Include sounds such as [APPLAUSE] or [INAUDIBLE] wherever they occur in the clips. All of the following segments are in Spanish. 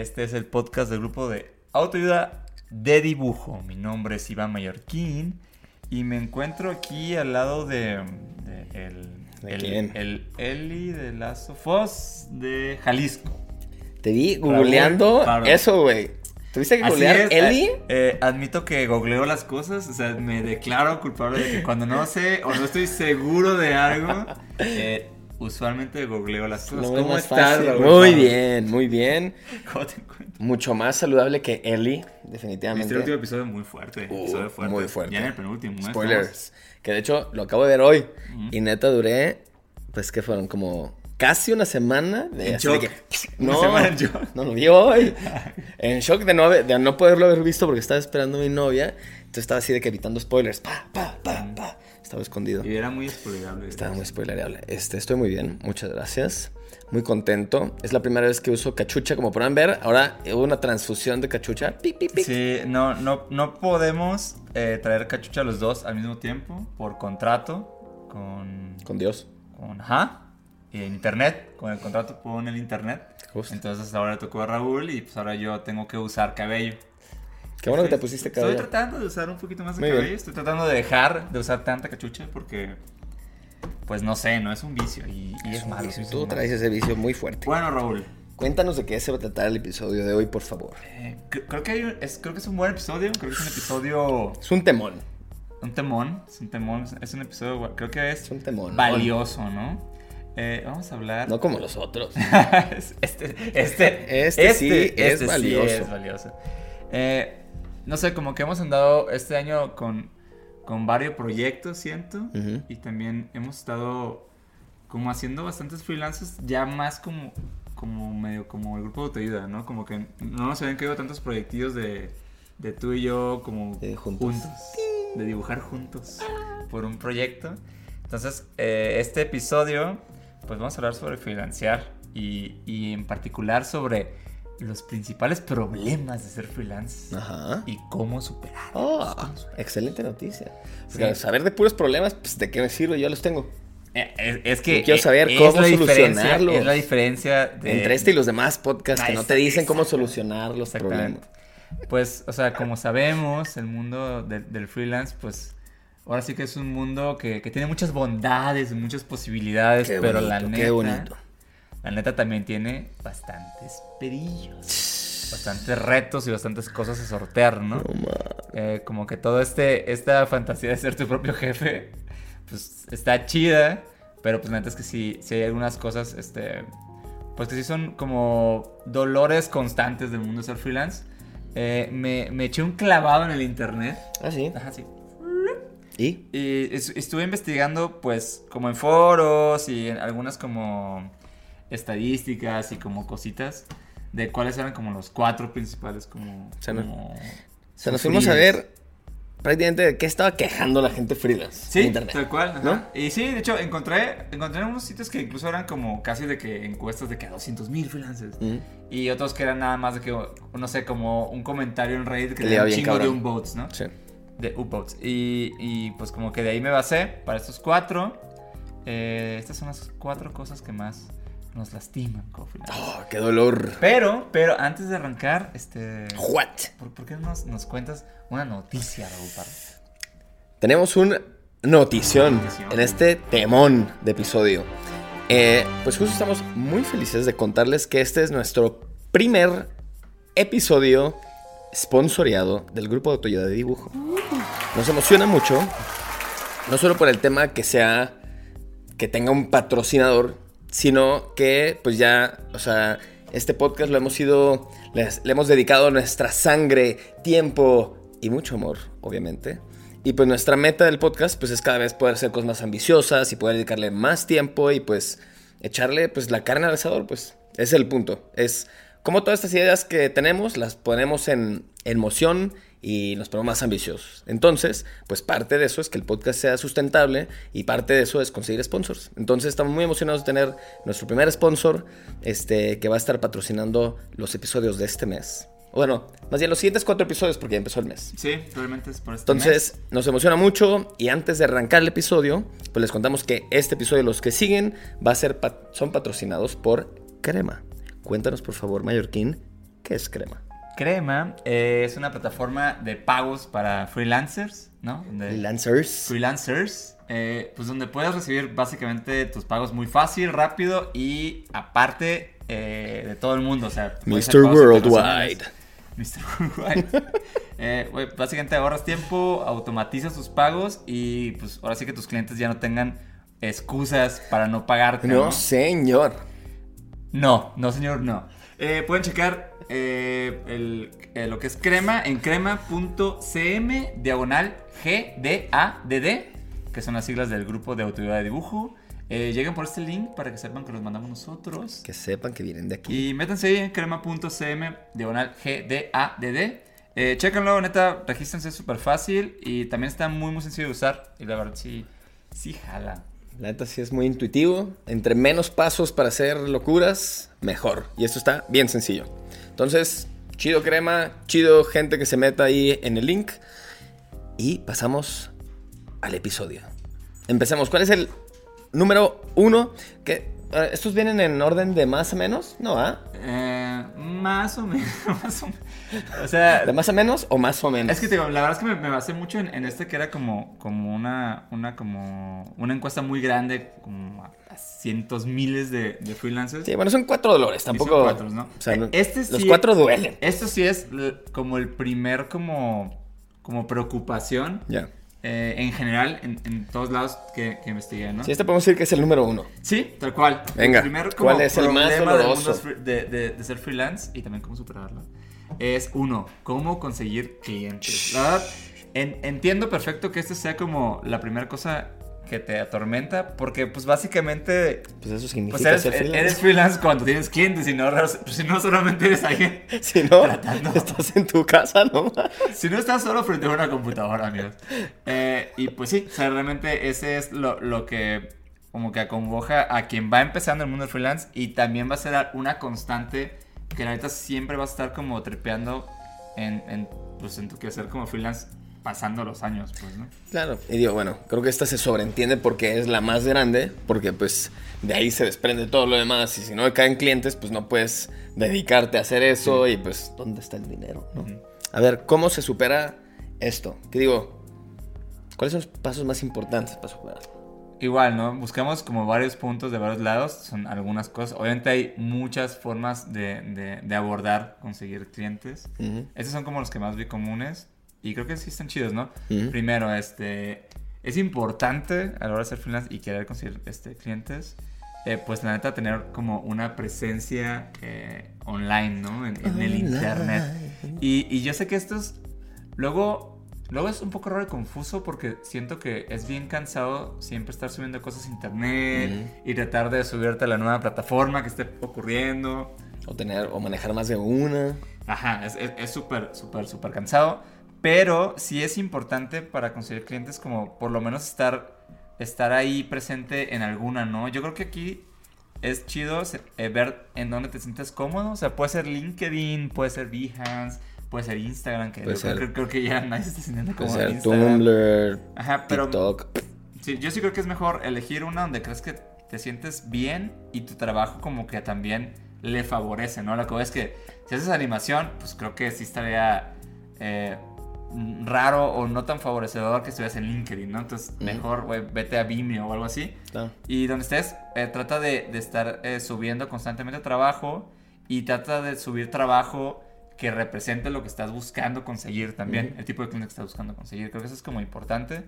Este es el podcast del grupo de autoayuda de dibujo. Mi nombre es Iván Mallorquín y me encuentro aquí al lado de, de el, ¿De el, quién? el Eli de Lazo Foz de Jalisco. Te vi googleando eso, güey. ¿Tuviste que googlear Eli? eh, eh, admito que googleo las cosas, o sea, me declaro culpable de que cuando no sé o no estoy seguro de algo, [LAUGHS] eh, usualmente googleo las cosas. No es ¿Cómo estás. Raúl Muy bien, muy bien. ¿Cómo te encuentras? Mucho más saludable que Este definitivamente. último episodio muy fuerte, Uh, episodio fuerte. muy fuerte. Ya en el penúltimo. Spoilers. Que de hecho lo acabo de ver hoy. Ujú. Y neta duré, pues que fueron como casi una semana de En así de shock. que- [LAUGHS] no, semana en shock. no lo vi hoy. [LAUGHS] En shock de no, de no poderlo haber visto porque estaba esperando a mi novia. Entonces estaba así de que evitando spoilers. Pa, pa, pa, pa. Estaba escondido. Y era muy spoilerable. Estaba muy spoilereable. Este, estoy muy bien, muchas gracias. Muy contento. Es la primera vez que uso cachucha, como podrán ver. Ahora hubo una transfusión de cachucha. Pic, pic, pic. Sí, no, no, no podemos eh, traer cachucha los dos al mismo tiempo por contrato con... Con Dios. con ajá, y en internet, con el contrato con el internet. Justo. Entonces ahora le tocó a Raúl y pues ahora yo tengo que usar cabello. Qué bueno que te Estoy- pusiste Estoy cabello. tratando de usar un poquito más de Muy bien. cabello. Estoy tratando de dejar de usar tanta cachucha porque, pues no sé, no es un vicio y, y es malo. sí, es Tú malo. traes ese vicio muy fuerte. Bueno, Raúl, Cuéntanos de qué se va a tratar el episodio de hoy, por favor. eh, cre- creo, que hay un- es, creo que es un buen episodio. Creo que es un episodio. Es un temón. Un temón. Es un temón. Es un episodio. Creo que es, Es un temón. valioso, ¿no? Eh, vamos a hablar. No como los otros. [LAUGHS] este, este, Este sí es sí valioso. es valioso. Eh, no sé, como que hemos andado este año con, con varios proyectos, siento. Y también hemos estado como haciendo bastantes freelances, ya más como, como medio como el grupo de autoayuda, ¿no? Como que no nos habían caído tantos proyectos de, de tú y yo como De juntos. de dibujar juntos por un proyecto. Entonces, eh, este episodio, pues vamos a hablar sobre freelancear y, y en particular sobre los principales problemas de ser freelance Ajá. y cómo superar. Oh, excelente noticia. Sí. Saber de puros problemas, pues de qué me sirve, yo los tengo. Eh, Es, es que Yo quiero eh, saber es cómo solucionarlos. Es la diferencia de, Entre este y los demás podcasts que no te dicen cómo solucionar los problemas. Pues, o sea, como sabemos, el mundo de- del freelance, pues, ahora sí que es un mundo que, que tiene muchas bondades, muchas posibilidades, Qué pero bonito, la qué neta, bonito. La neta también tiene bastantes perillos, bastantes retos y bastantes cosas a sortear, ¿no? No Eh, como que todo este, esta fantasía de ser tu propio jefe, pues, está chida, pero pues la neta es que sí, sí hay algunas cosas, este, pues que sí son como dolores constantes del mundo de ser freelance. Eh, me, me eché un clavado en el internet. Ah, sí. Ajá, sí. ¿Y? Y es- estuve investigando, pues, como en foros y en algunas como estadísticas y como cositas de cuáles eran como los cuatro principales como... Se nos- como Se nos fuimos a ver prácticamente de qué estaba quejando la gente freelance Sí, en internet. tal cual. ajá. ¿No? Y sí, de hecho, encontré, encontré unos sitios que incluso eran como casi de que encuestas de que 200 mil freelancers. Y otros que eran nada más de que, no sé, como un comentario en Reddit que tenía un chingo de cabrón. unboats, ¿no? Sí. De upvotes. Y, y pues como que de ahí me basé para estos cuatro. Eh, estas son las cuatro cosas que más nos lastiman freelancers. Oh, qué dolor. Pero, pero antes de arrancar, este... What? ¿Por, por qué no nos, nos cuentas una noticia, Raúl Parra? Tenemos un notición Notición. en este temón de episodio. Eh, pues justo estamos muy felices de contarles que este es nuestro primer episodio sponsoreado del grupo de autoayuda de dibujo. Nos emociona mucho, no solo por el tema que sea, que tenga un patrocinador, sino que pues ya, o sea, este podcast lo hemos ido, les- le hemos dedicado nuestra sangre, tiempo y mucho amor, obviamente. Y pues nuestra meta del podcast pues es cada vez poder hacer cosas más ambiciosas y poder dedicarle más tiempo y pues echarle pues la carne al asador, pues es el punto. Es como todas estas ideas que tenemos, las ponemos en, en moción y nos ponemos más ambiciosos. Entonces, pues parte de eso es que el podcast sea sustentable y parte de eso es conseguir sponsors. Entonces, estamos muy emocionados de tener nuestro primer sponsor este, que va a estar patrocinando los episodios de este mes. Bueno, más bien los siguientes cuatro episodios porque ya empezó el mes. Sí, probablemente es por este Entonces, mes. nos emociona mucho y antes de arrancar el episodio, pues les contamos que este episodio, los que siguen, va a ser pat- son patrocinados por Crema. Cuéntanos, por favor, Mallorquín, ¿qué es Crema? Crema eh, es una plataforma de pagos para freelancers, ¿no? Donde- Lancers. freelancers, eh, pues donde puedes recibir básicamente tus pagos muy fácil, rápido y aparte eh, de todo el mundo, o sea, Mr. Worldwide. [LAUGHS] Mr. Worldwide. [LAUGHS] Básicamente ahorras tiempo, automatizas tus pagos y pues ahora sí que tus clientes ya no tengan excusas para no pagarte. No, ¿no? señor. No, no señor, no. Eh, pueden checar eh, el- eh, lo que es crema en crema.cm diagonal GDADD, que son las siglas del grupo de autoridad de dibujo. Eh, lleguen por este link para que sepan que los mandamos nosotros. Que sepan que vienen de aquí. Y métanse ahí en crema.cm diagonal GDADD. Eh, chéquenlo, neta, regístrense, es súper fácil y también está muy, muy sencillo de usar. Y la verdad, sí, sí jala. La neta sí es muy intuitivo. Entre menos pasos para hacer locuras, mejor. Y esto está bien sencillo. Entonces, chido crema, chido gente que se meta ahí en el link. Y pasamos al episodio. Empecemos. ¿Cuál es el número uno? Que, eh, ¿Estos vienen en orden de más a menos? No, ¿ah? Eh, más o menos, [LAUGHS] más o menos. O sea, ¿De más a menos o más o menos? Es que te digo, la verdad es que me, me basé mucho en, en este que era como, como una, una como una encuesta muy grande, como cientos miles de, de freelancers. Sí, bueno, son cuatro dolores. Y son Tampoco. cuatro, ¿no? O sea, no- Este sí- los cuatro duelen. Esto sí es como el primer como, como preocupación Ya. eh, en general en, en todos lados que, que investigué, ¿no? Sí, este podemos decir que es el número uno. Sí, tal cual. Venga, El primer como ¿cuál es el más doloroso? de, de- de ser freelance y también cómo superarlo es uno, cómo conseguir clientes. La verdad, en- entiendo perfecto que esta sea como la primera cosa que te atormenta porque pues básicamente Pues eso significa pues eres, ser freelance. eres freelance cuando tienes clientes y no, si no solamente eres alguien [LAUGHS] Si no, tratando. estás en tu casa, ¿no? si no estás solo frente a una computadora, amigos. Eh, y pues sí, o sea, realmente ese es lo, lo que como que acongoja a quien va empezando el mundo del freelance y también va a ser una constante que la neta siempre va a estar como trepeando en, en, pues, en tu quehacer como freelance pasando los años, pues, ¿no? Claro. Y digo, bueno, creo que esta se sobreentiende porque es la más grande, porque pues de ahí se desprende todo lo demás y si no caen clientes, pues no puedes dedicarte a hacer eso y pues ¿dónde está el dinero? no? A ver, ¿cómo se supera esto? Que digo, ¿cuáles son los pasos más importantes para superarlo? Igual, ¿no? Buscamos como varios puntos de varios lados, son algunas cosas. Obviamente hay muchas formas de, de- de abordar, conseguir clientes. Estos son como los que más vi comunes y creo que sí están chidos, ¿no? Ujú. Primero, este, es importante a la hora de ser freelance y querer conseguir este, clientes, eh, pues la neta tener como una presencia eh, online, ¿no? En, en el internet. Y, y yo sé que esto es, luego, luego es un poco raro y confuso porque siento que es bien cansado siempre estar subiendo cosas a internet y tratar de subirte a la nueva plataforma que esté ocurriendo. O tener, o manejar más de una. Ajá, es es- es súper, súper, súper cansado. Pero sí es importante para conseguir clientes como por lo menos estar, estar ahí presente en alguna, ¿no? Yo creo que aquí es chido eh, ver en dónde te sientes cómodo. O sea, puede ser LinkedIn, puede ser Behance, puede ser Instagram, que Puede yo creo, ser- creo- creo que ya nadie se está sintiendo Puede cómodo ser Instagram. Tumblr, Ajá, pero TikTok. Sí, yo sí creo que es mejor elegir una donde crees que te sientes bien y tu trabajo como que también le favorece, ¿no? Lo que es que si haces animación, pues creo que sí estaría eh, raro o no tan favorecedor que estuvieras en LinkedIn, ¿no? Entonces, mejor, güey, vete a Vimeo o algo así. Claro. Y donde estés, eh, trata de, de estar eh, subiendo constantemente trabajo y trata de subir trabajo que represente lo que estás buscando conseguir también, el tipo de cliente que estás buscando conseguir. Creo que eso es como importante.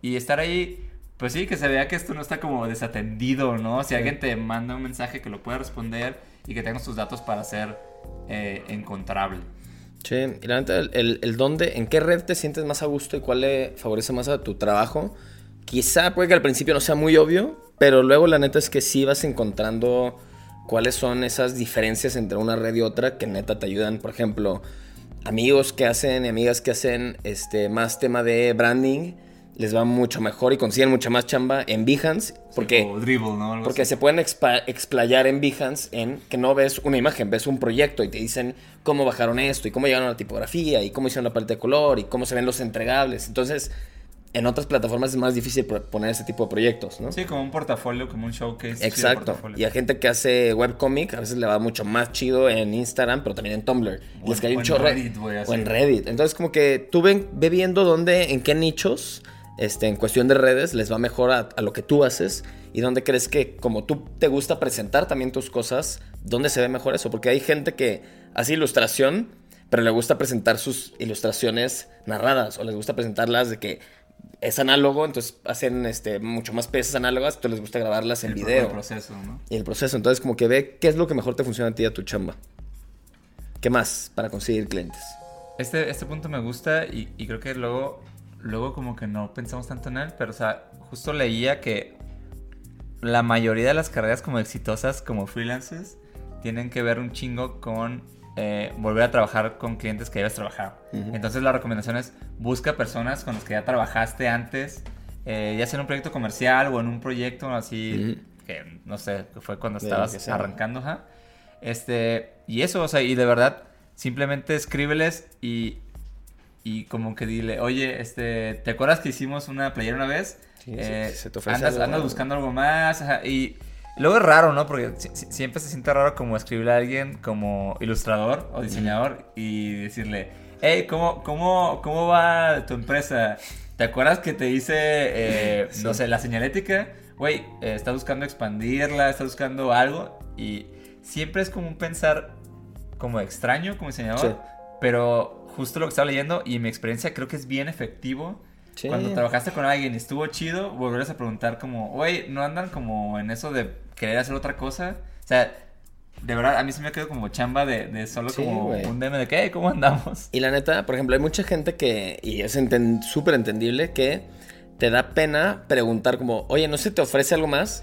Y estar ahí, pues sí, que se vea que esto no está como desatendido, ¿no? Si alguien te manda un mensaje que lo pueda responder y que tengas tus datos para ser eh, encontrable. Sí, y la neta, el, el, el dónde, en qué red te sientes más a gusto y cuál le favorece más a tu trabajo. Quizá puede que al principio no sea muy obvio, pero luego la neta es que sí vas encontrando cuáles son esas diferencias entre una red y otra que neta te ayudan, por ejemplo, amigos que hacen y amigas que hacen este más tema de branding les va mucho mejor y consiguen mucha más chamba en Behance porque, O dribble, ¿no? Algo porque así. se pueden explayar en Behance en que no ves una imagen, ves un proyecto y te dicen cómo bajaron esto y cómo llegaron a la tipografía y cómo hicieron la paleta de color y cómo se ven los entregables. Entonces, en otras plataformas es más difícil poner ese tipo de proyectos, ¿no? Sí, como un portafolio, como un showcase. sí, Exacto. portafolio. Y a gente que hace webcomic a veces le va mucho más chido en Instagram, pero también en Tumblr. O en- cae o un en chorro. Reddit, güey, así. o en Reddit. Entonces, como que tú ven, ve viendo dónde, en qué nichos, este, en cuestión de redes, les va mejor a, a lo que tú haces y dónde crees que, como tú te gusta presentar también tus cosas, dónde se ve mejor eso. Porque hay gente que hace ilustración, pero le gusta presentar sus ilustraciones narradas o les gusta presentarlas de que es análogo, entonces hacen este, mucho más piezas análogas, entonces les gusta grabarlas en El video el proceso, ¿no? y el proceso. Entonces, como que ve qué es lo que mejor te funciona a ti y a tu chamba. ¿Qué más para conseguir clientes? Este, este punto me gusta y, y creo que luego, luego como que no pensamos tanto en él, pero o sea, justo leía que la mayoría de las carreras como exitosas como freelancers tienen que ver un chingo con eh, volver a trabajar con clientes que hayas trabajado. Entonces la recomendación es busca personas con las que ya trabajaste antes, eh, ya sea en un proyecto comercial o en un proyecto así, que no sé, que fue cuando estabas arrancando, ajá. Este, y eso, o sea, y de verdad, simplemente escríbeles y, y como que dile, oye, este, ¿te acuerdas que hicimos una playera una vez? Sí, Eh, se te ofrece andas, algo, andas buscando algo más, ajá, y luego es raro, ¿no? Porque si- si- siempre se siente raro como escribirle a alguien como ilustrador o diseñador y decirle, hey, ¿cómo, cómo, ¿cómo va tu empresa? ¿Te acuerdas que te hice, eh, [LAUGHS] no sé, la señalética? Güey, eh, estás buscando expandirla, estás buscando algo y siempre es como un pensar como extraño como diseñador, Sí. pero justo lo que estaba leyendo y en mi experiencia creo que es bien efectivo. Sí. Cuando trabajaste con alguien y estuvo chido, volverles a preguntar como, oye, ¿no andan como en eso de querer hacer otra cosa? O sea, de verdad, a mí se me ha quedado como chamba de, de solo Sí, como güey. un DM de "Hey, ¿cómo andamos? Y la neta, por ejemplo, hay mucha gente que, y es enten- súper entendible, que te da pena preguntar como, oye, ¿no se te ofrece algo más?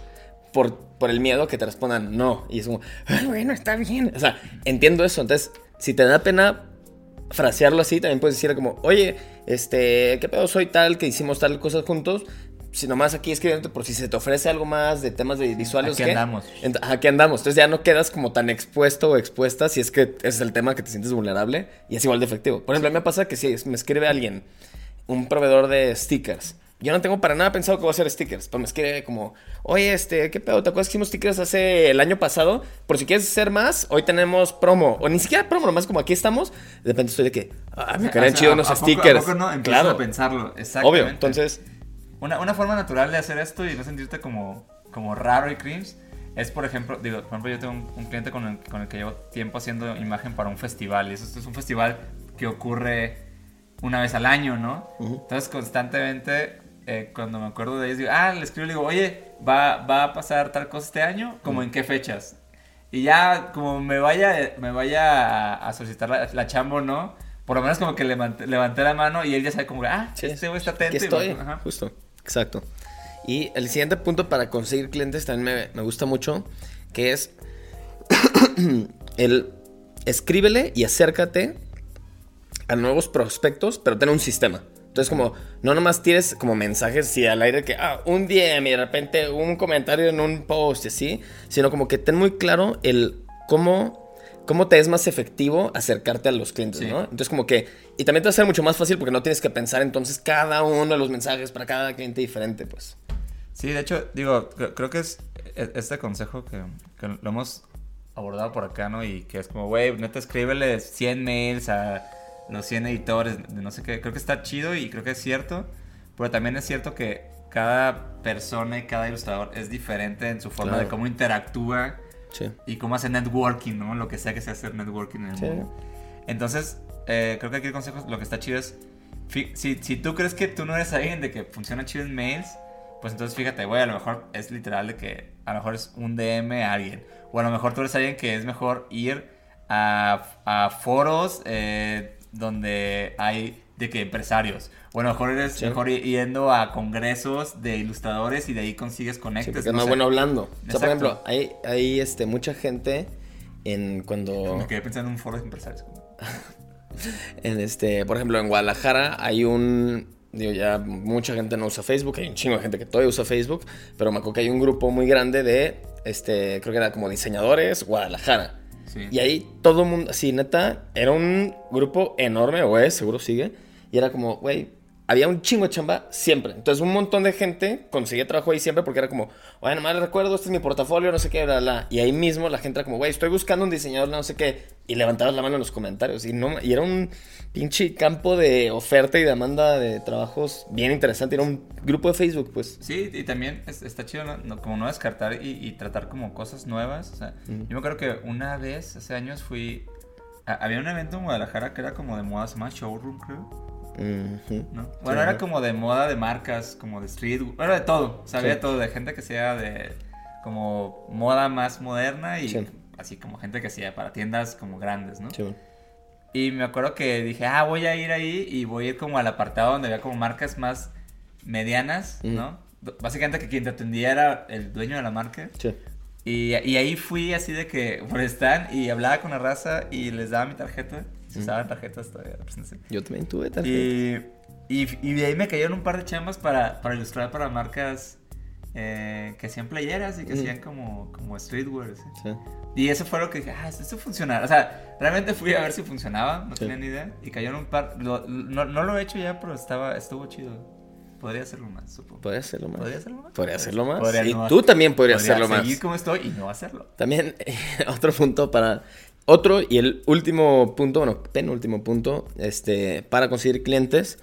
Por, por el miedo que te respondan no. Y es como, "Ay, bueno, está bien. O sea, entiendo eso. Entonces, si te da pena frasearlo así, también puedes decir como, oye, este, ¿qué pedo soy tal que hicimos tal cosas juntos? Si nomás aquí escribiéndote por si se te ofrece algo más de temas de visuales. Aquí ¿qué? andamos. Ent- Aquí andamos. Entonces ya no quedas como tan expuesto o expuesta si es que ese es el tema que te sientes vulnerable y es igual de efectivo. Por ejemplo, a mí me pasa que si me escribe alguien, un proveedor de stickers, yo no tengo para nada pensado que voy a hacer stickers, pero me escribe como, oye, este, ¿qué pedo? ¿Te acuerdas que hicimos stickers hace el año pasado? Por si quieres hacer más, hoy tenemos promo. O ni siquiera promo, nomás como aquí estamos. De repente estoy de que, ah, me quedarían O sea, chidos ¿a- unos a poco- stickers. ¿A poco no? Empiezas claro, a pensarlo, exactamente. obvio. Entonces, Una, una forma natural de hacer esto y no sentirte como, como raro y cringe es, por ejemplo, digo, por ejemplo, yo tengo un, un cliente con el, con el que llevo tiempo haciendo imagen para un festival y eso esto es un festival que ocurre una vez al año, ¿no? Entonces, constantemente, eh, cuando me acuerdo de ellos, digo, ah, le escribo y le digo, oye, ¿va, ¿va a pasar tal cosa este año? ¿Como en qué fechas? Y ya, como me vaya, me vaya a, a solicitar la, la chamba no, por lo menos como que levanté, levanté la mano y él ya sabe como, ah, Sí, este güey está atento. Y estoy, va- ajá. justo, exacto. Y el siguiente punto para conseguir clientes también me, me gusta mucho, que es [COUGHS] el escríbele y acércate a nuevos prospectos, pero ten un sistema. Entonces, como, no nomás tires como mensajes así al aire que, ah, un DM y de repente un comentario en un post y así, sino como que ten muy claro el cómo, cómo te es más efectivo acercarte a los clientes, Sí. ¿no? Entonces, como que, y también te va a ser mucho más fácil porque no tienes que pensar entonces cada uno de los mensajes para cada cliente diferente, pues. Sí, de hecho, digo, cre- creo que es e- este consejo que, que lo hemos abordado por acá, ¿no? Y que es como, güey, neta, escríbele 100 mails a los 100 editores de no sé qué. Creo que está chido y creo que es cierto, pero también es cierto que cada persona y cada ilustrador es diferente en su forma Claro. de cómo interactúa Sí. y cómo hace networking, ¿no? Lo que sea que sea hacer networking en el Sí. mundo. Entonces, eh, creo que aquí el consejo, lo que está chido es, si, si tú crees que tú no eres alguien de que funciona chido en mails, pues entonces fíjate, güey, a lo mejor es literal de que a lo mejor es un DM a alguien. O a lo mejor tú eres alguien que es mejor ir a, a foros eh, donde hay de que empresarios. O a lo mejor eres Sí. mejor yendo a congresos de ilustradores y de ahí consigues Sí, conectes. porque es más bueno hablando. O sea, por ejemplo, hay, hay este, mucha gente en cuando... Me quedé pensando en un foro de empresarios. [LAUGHS] En este, por ejemplo, en Guadalajara hay un. Digo, ya mucha gente no usa Facebook, hay un chingo de gente que todavía usa Facebook, pero me acuerdo que hay un grupo muy grande de, este, creo que era como diseñadores Guadalajara. Sí. Y ahí todo el mundo, así neta, era un grupo enorme, es, seguro sigue, y era como, güey, había un chingo de chamba siempre. Entonces un montón de gente conseguía trabajo ahí siempre porque era como, nomás les recuerdo, este es mi portafolio, no sé qué, bla, bla. Y ahí mismo la gente era como, güey, estoy buscando un diseñador, no sé qué. Y levantabas la mano en los comentarios. Y, no, y era un pinche campo de oferta y demanda de trabajos bien interesante. Era un grupo de Facebook, pues. Sí, y también es- está chido ¿no? No- como no descartar y, y tratar como cosas nuevas. O sea, Ujú. yo me acuerdo que una vez, hace años, fui... a- había un evento en Guadalajara que era como de moda, se llama Showroom, creo. Bueno, Sí, era como de moda de marcas, como de street, era de todo, o sea, Sí. todo, de gente que sea de como moda más moderna y Sí. así como gente que hacía para tiendas como grandes, ¿no? Y me acuerdo que dije, ah, voy a ir ahí y voy a ir como al apartado donde había como marcas más medianas, Ujú. ¿no? Básicamente que quien te atendía era el dueño de la marca. Sí. Y, y ahí fui así de que por stand y hablaba con la raza y les daba mi tarjeta. Se usaban tarjetas todavía, pues. Yo también tuve tarjeta. Y, y, y de ahí me cayeron un par de chambas para, para ilustrar para marcas eh, que hacían playeras y que Ujú. hacían como, como streetwear. ¿sí? Sí. Y eso fue lo que dije, ah, esto funciona. O sea, realmente fui a ver si funcionaba, no Sí. tenía ni idea. Y cayeron un par. lo- no, no lo he hecho ya, pero estaba, estuvo chido. Podría hacerlo más, supongo. ¿Podría hacerlo más? ¿Podría hacerlo más? Podría hacerlo más. Podría y no- tú también podrías podría hacerlo más. seguir como estoy y no hacerlo. También [LAUGHS] otro punto para otro y el último punto, bueno, penúltimo punto, este, para conseguir clientes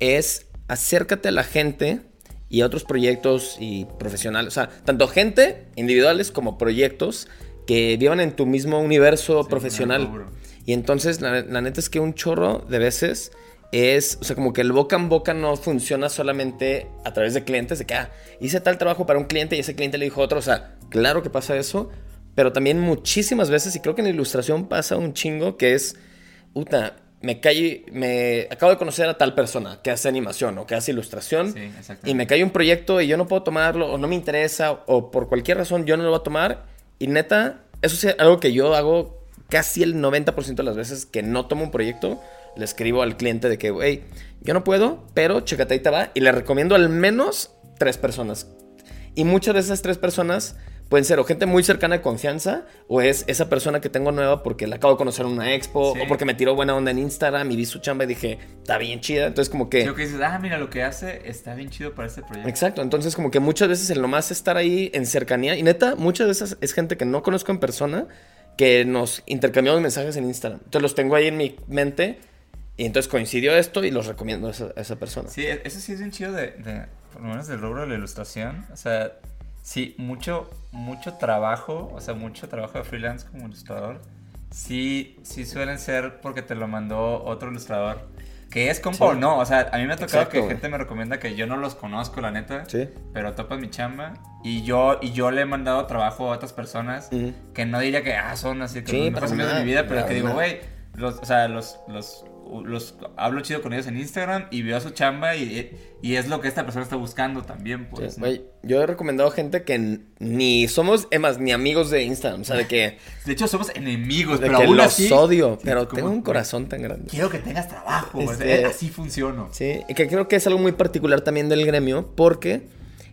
es acércate a la gente y a otros proyectos y profesionales, o sea, tanto gente individuales como proyectos que vivan en tu mismo universo Sí, profesional. Y entonces la, la neta es que un chorro de veces es, o sea, como que el boca en boca no funciona solamente a través de clientes, de que, ah, hice tal trabajo para un cliente y ese cliente le dijo otro, o sea, claro que pasa eso, pero también muchísimas veces, y creo que en la ilustración pasa un chingo, que es, puta, me cae, me acabo de conocer a tal persona que hace animación o que hace ilustración, Sí, y me cae un proyecto y yo no puedo tomarlo, o no me interesa, o por cualquier razón yo no lo voy a tomar. Y neta, eso es algo que yo hago casi el 90% de las veces que no tomo un proyecto. Le escribo al cliente de que, hey, yo no puedo, pero chécate ahí te va. Y le recomiendo al menos tres personas. Y muchas de esas tres personas pueden ser o gente muy cercana de confianza, o es esa persona que tengo nueva porque la acabo de conocer en una expo, Sí. o porque me tiró buena onda en Instagram y vi su chamba y dije, está bien chida. Entonces, como que. Creo que dices, ah, mira, lo que hace está bien chido para este proyecto. Exacto, entonces como que muchas veces el nomás estar ahí en cercanía, y neta, muchas veces es gente que no conozco en persona, que nos intercambiamos mensajes en Instagram. Entonces los tengo ahí en mi mente, y entonces coincidió esto y los recomiendo a esa, a esa persona. Sí, e- eso sí es bien chido de, de- por lo menos del rubro de la ilustración. O sea, sí, mucho, mucho trabajo, o sea, mucho trabajo de freelance como ilustrador. Sí, sí suelen ser porque te lo mandó otro ilustrador. Que es compa Sí. o no, o sea, a mí me ha tocado Exacto, que güey. gente me recomienda que yo no los conozco, la neta. Sí. Pero topan mi chamba. Y yo, y yo le he mandado trabajo a otras personas que no diría que ah, son así que Sí, los mejores amigos de mi vida, pero que digo, güey, los, o sea, los, los, los hablo chido con ellos en Instagram y veo su chamba y, y es lo que esta persona está buscando también, Sí, pues. yo he recomendado gente que ni somos, emas, ni amigos de Instagram, o sea, de que, [LAUGHS] De hecho, somos enemigos, de pero que aún los así. odio, pero como, tengo un corazón tan grande. Quiero que tengas trabajo, Este- así funciono. Sí, y que creo que es algo muy particular también del gremio, porque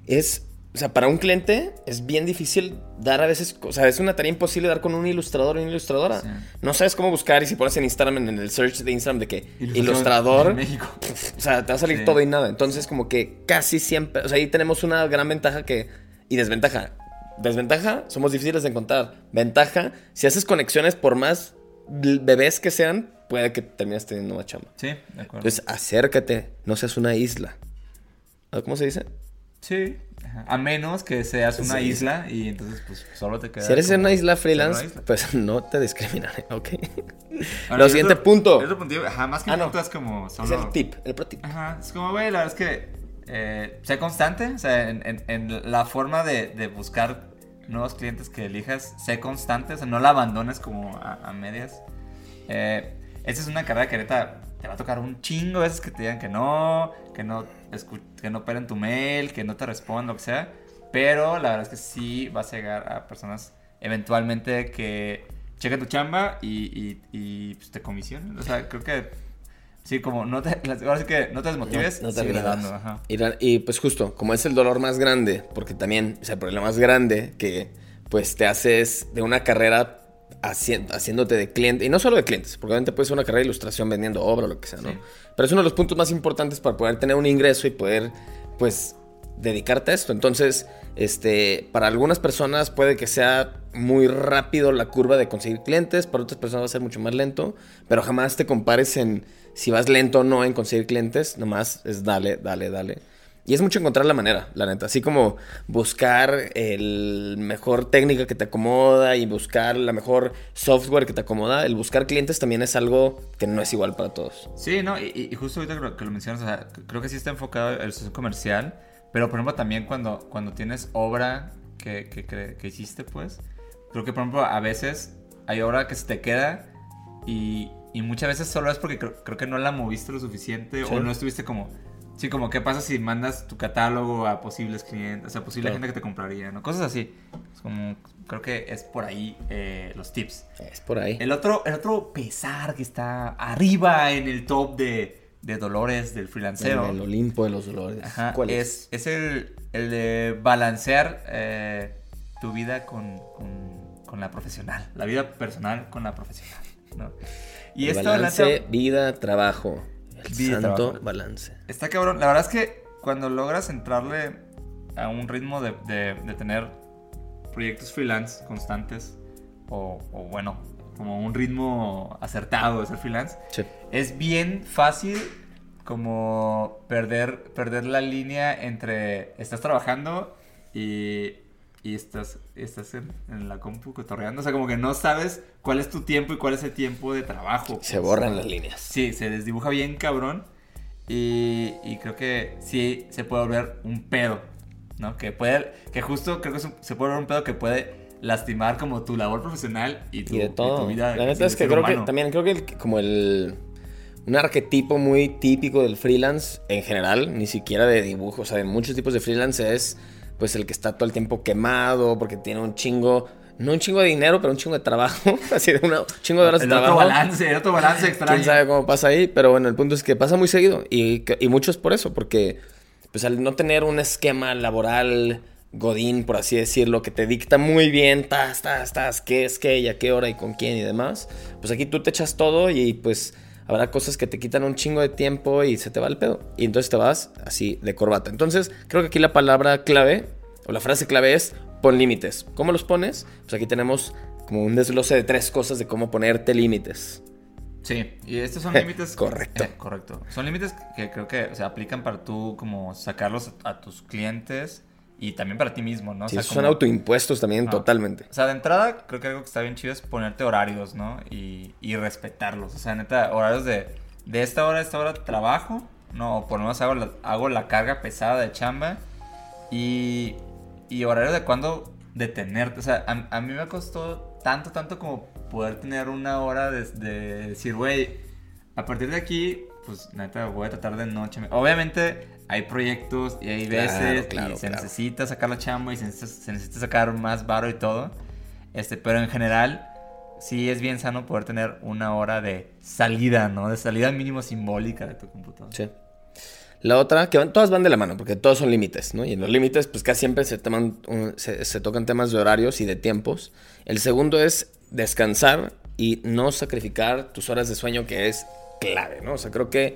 es, o sea, para un cliente es bien difícil dar a veces, o sea, es una tarea imposible dar con un ilustrador o una ilustradora. Sí. No sabes cómo buscar y si pones en Instagram, en el search de Instagram de que ilustrador, México. [LAUGHS] o sea, te va a salir Sí. todo y nada. Entonces, como que casi siempre, o sea, ahí tenemos una gran ventaja que, y desventaja. Desventaja, somos difíciles de encontrar. Ventaja, si haces conexiones por más bebés que sean, puede que termines teniendo una chamba. Sí, de acuerdo. Entonces, acércate, no seas una isla. ¿Ah, ¿Cómo se dice? sí. A menos que seas una Sí. isla y entonces pues solo te queda. Si eres como una isla freelance, una isla. pues [LAUGHS] no te discriminaré, [LAUGHS] ¿ok? Ahora, Lo siguiente otro- punto. otro punto, ajá, más que Ah, no. es como Es el tip, el pro tip. Ajá, es como, güey, la verdad es que eh, sé constante, o sea, en, en- en la forma de, de buscar nuevos clientes que elijas, sé constante, o sea, no la abandones como a, a medias. Eh, esta es una carrera que ahorita te va a tocar un chingo de veces que te digan que no, que no, que no operen tu mail, que no te respondan, lo que sea. Pero la verdad es que sí vas a llegar a personas eventualmente que chequen tu chamba y, y, pues, te comisionen. O sea, creo que sí, como no te, [LAUGHS] ahora sí que no te desmotives, no, te Ajá. Y, y, pues justo, como es el dolor más grande, porque también es el problema más grande que pues te haces de una carrera haciéndote de cliente, y no solo de clientes, porque obviamente puede ser una carrera de ilustración vendiendo obra o lo que sea, ¿no? Pero es uno de los puntos más importantes para poder tener un ingreso y poder, pues, dedicarte a esto. Entonces, este, para algunas personas puede que sea muy rápido la curva de conseguir clientes, para otras personas va a ser mucho más lento, pero jamás te compares en si vas lento o no en conseguir clientes, nomás es dale, dale, dale. Y es mucho encontrar la manera, la neta. Así como buscar el mejor técnica que te acomoda y buscar la mejor software que te acomoda. El buscar clientes también es algo que no es igual para todos. Sí, ¿no? Y, justo ahorita que lo mencionas, o sea, creo que sí está enfocado el socio comercial. Pero por ejemplo también cuando, cuando tienes obra que, que, que, hiciste, pues, creo que por ejemplo a veces hay obra que se te queda y, y muchas veces solo es porque creo, que no la moviste lo suficiente o no estuviste como Sí, como qué pasa si mandas tu catálogo a posibles clientes, o sea, posible gente que te compraría, ¿no? Cosas así. Es como, creo que es por ahí eh, los tips. Es por ahí. El otro, el otro pesar que está arriba en el top de, de dolores del freelancero. El, Olimpo de los dolores. ¿Cuál es? Es, el, el, de balancear eh, tu vida con, con, la profesional. La vida personal con la profesional, ¿no? Y esto balance, vida, trabajo. El santo balance. Está cabrón. La verdad es que cuando logras entrarle a un ritmo de, de, tener proyectos freelance constantes, o, bueno, como un ritmo acertado de ser freelance, es bien fácil como perder, perder la línea entre estás trabajando y y estás, estás en, la compu cotorreando. O sea, como que no sabes cuál es tu tiempo y cuál es el tiempo de trabajo. Se borran las líneas. Sí, se desdibuja bien cabrón. Y, y, creo que sí se puede volver un pedo, ¿no? Que puede, que justo creo que se puede volver un pedo que puede lastimar como tu labor profesional y tu, de todo. vida. La neta es que creo que también creo que como el un arquetipo muy típico del freelance en general, ni siquiera de dibujo, o sea, de muchos tipos de freelance es pues el que está todo el tiempo quemado porque tiene un chingo, no un chingo de dinero, pero un chingo de trabajo, [LAUGHS] así de un chingo de horas de trabajo. Otro balance, el otro balance extraño. Quién sabe cómo pasa ahí, pero bueno, el punto es que pasa muy seguido y, y mucho es por eso, porque pues al no tener un esquema laboral godín, por así decirlo, que te dicta muy bien, tas, tas, tas, qué es qué y a qué hora y con quién y demás, pues aquí tú te echas todo y pues habrá cosas que te quitan un chingo de tiempo y se te va el pedo. Y entonces te vas así de corbata. Entonces, creo que aquí la palabra clave, o la frase clave es, pon límites. ¿Cómo los pones? Pues aquí tenemos como un desglose de tres cosas de cómo ponerte límites. Sí, y estos son [LAUGHS] límites... correcto. Eh, correcto. Son límites que creo que se aplican para tú como sacarlos a tus clientes y también para ti mismo, ¿no? Sí, son autoimpuestos también totalmente. O sea, de entrada creo que algo que está bien chido es ponerte horarios, ¿no? Y, y respetarlos. O sea, neta, horarios de, de esta hora a esta hora trabajo, ¿no? O por lo menos hago la, hago la carga pesada de chamba y, y horario de cuándo detenerte. O sea, a, mí me costó tanto, tanto como poder tener una hora de, de decir, güey, a partir de aquí, pues neta, voy a tratar de noche. Obviamente hay proyectos y hay veces y se necesita sacar la chamba y se necesita, sacar más varo y todo. Este, pero en general sí es bien sano poder tener una hora de salida, ¿no? De salida mínimo simbólica de tu computadora. Sí. La otra, que van, todas van de la mano, porque todos son límites, ¿no? Y en los límites, pues casi siempre se, toman, se, se tocan temas de horarios y de tiempos. El segundo es descansar y no sacrificar tus horas de sueño, que es clave, ¿no? O sea, creo que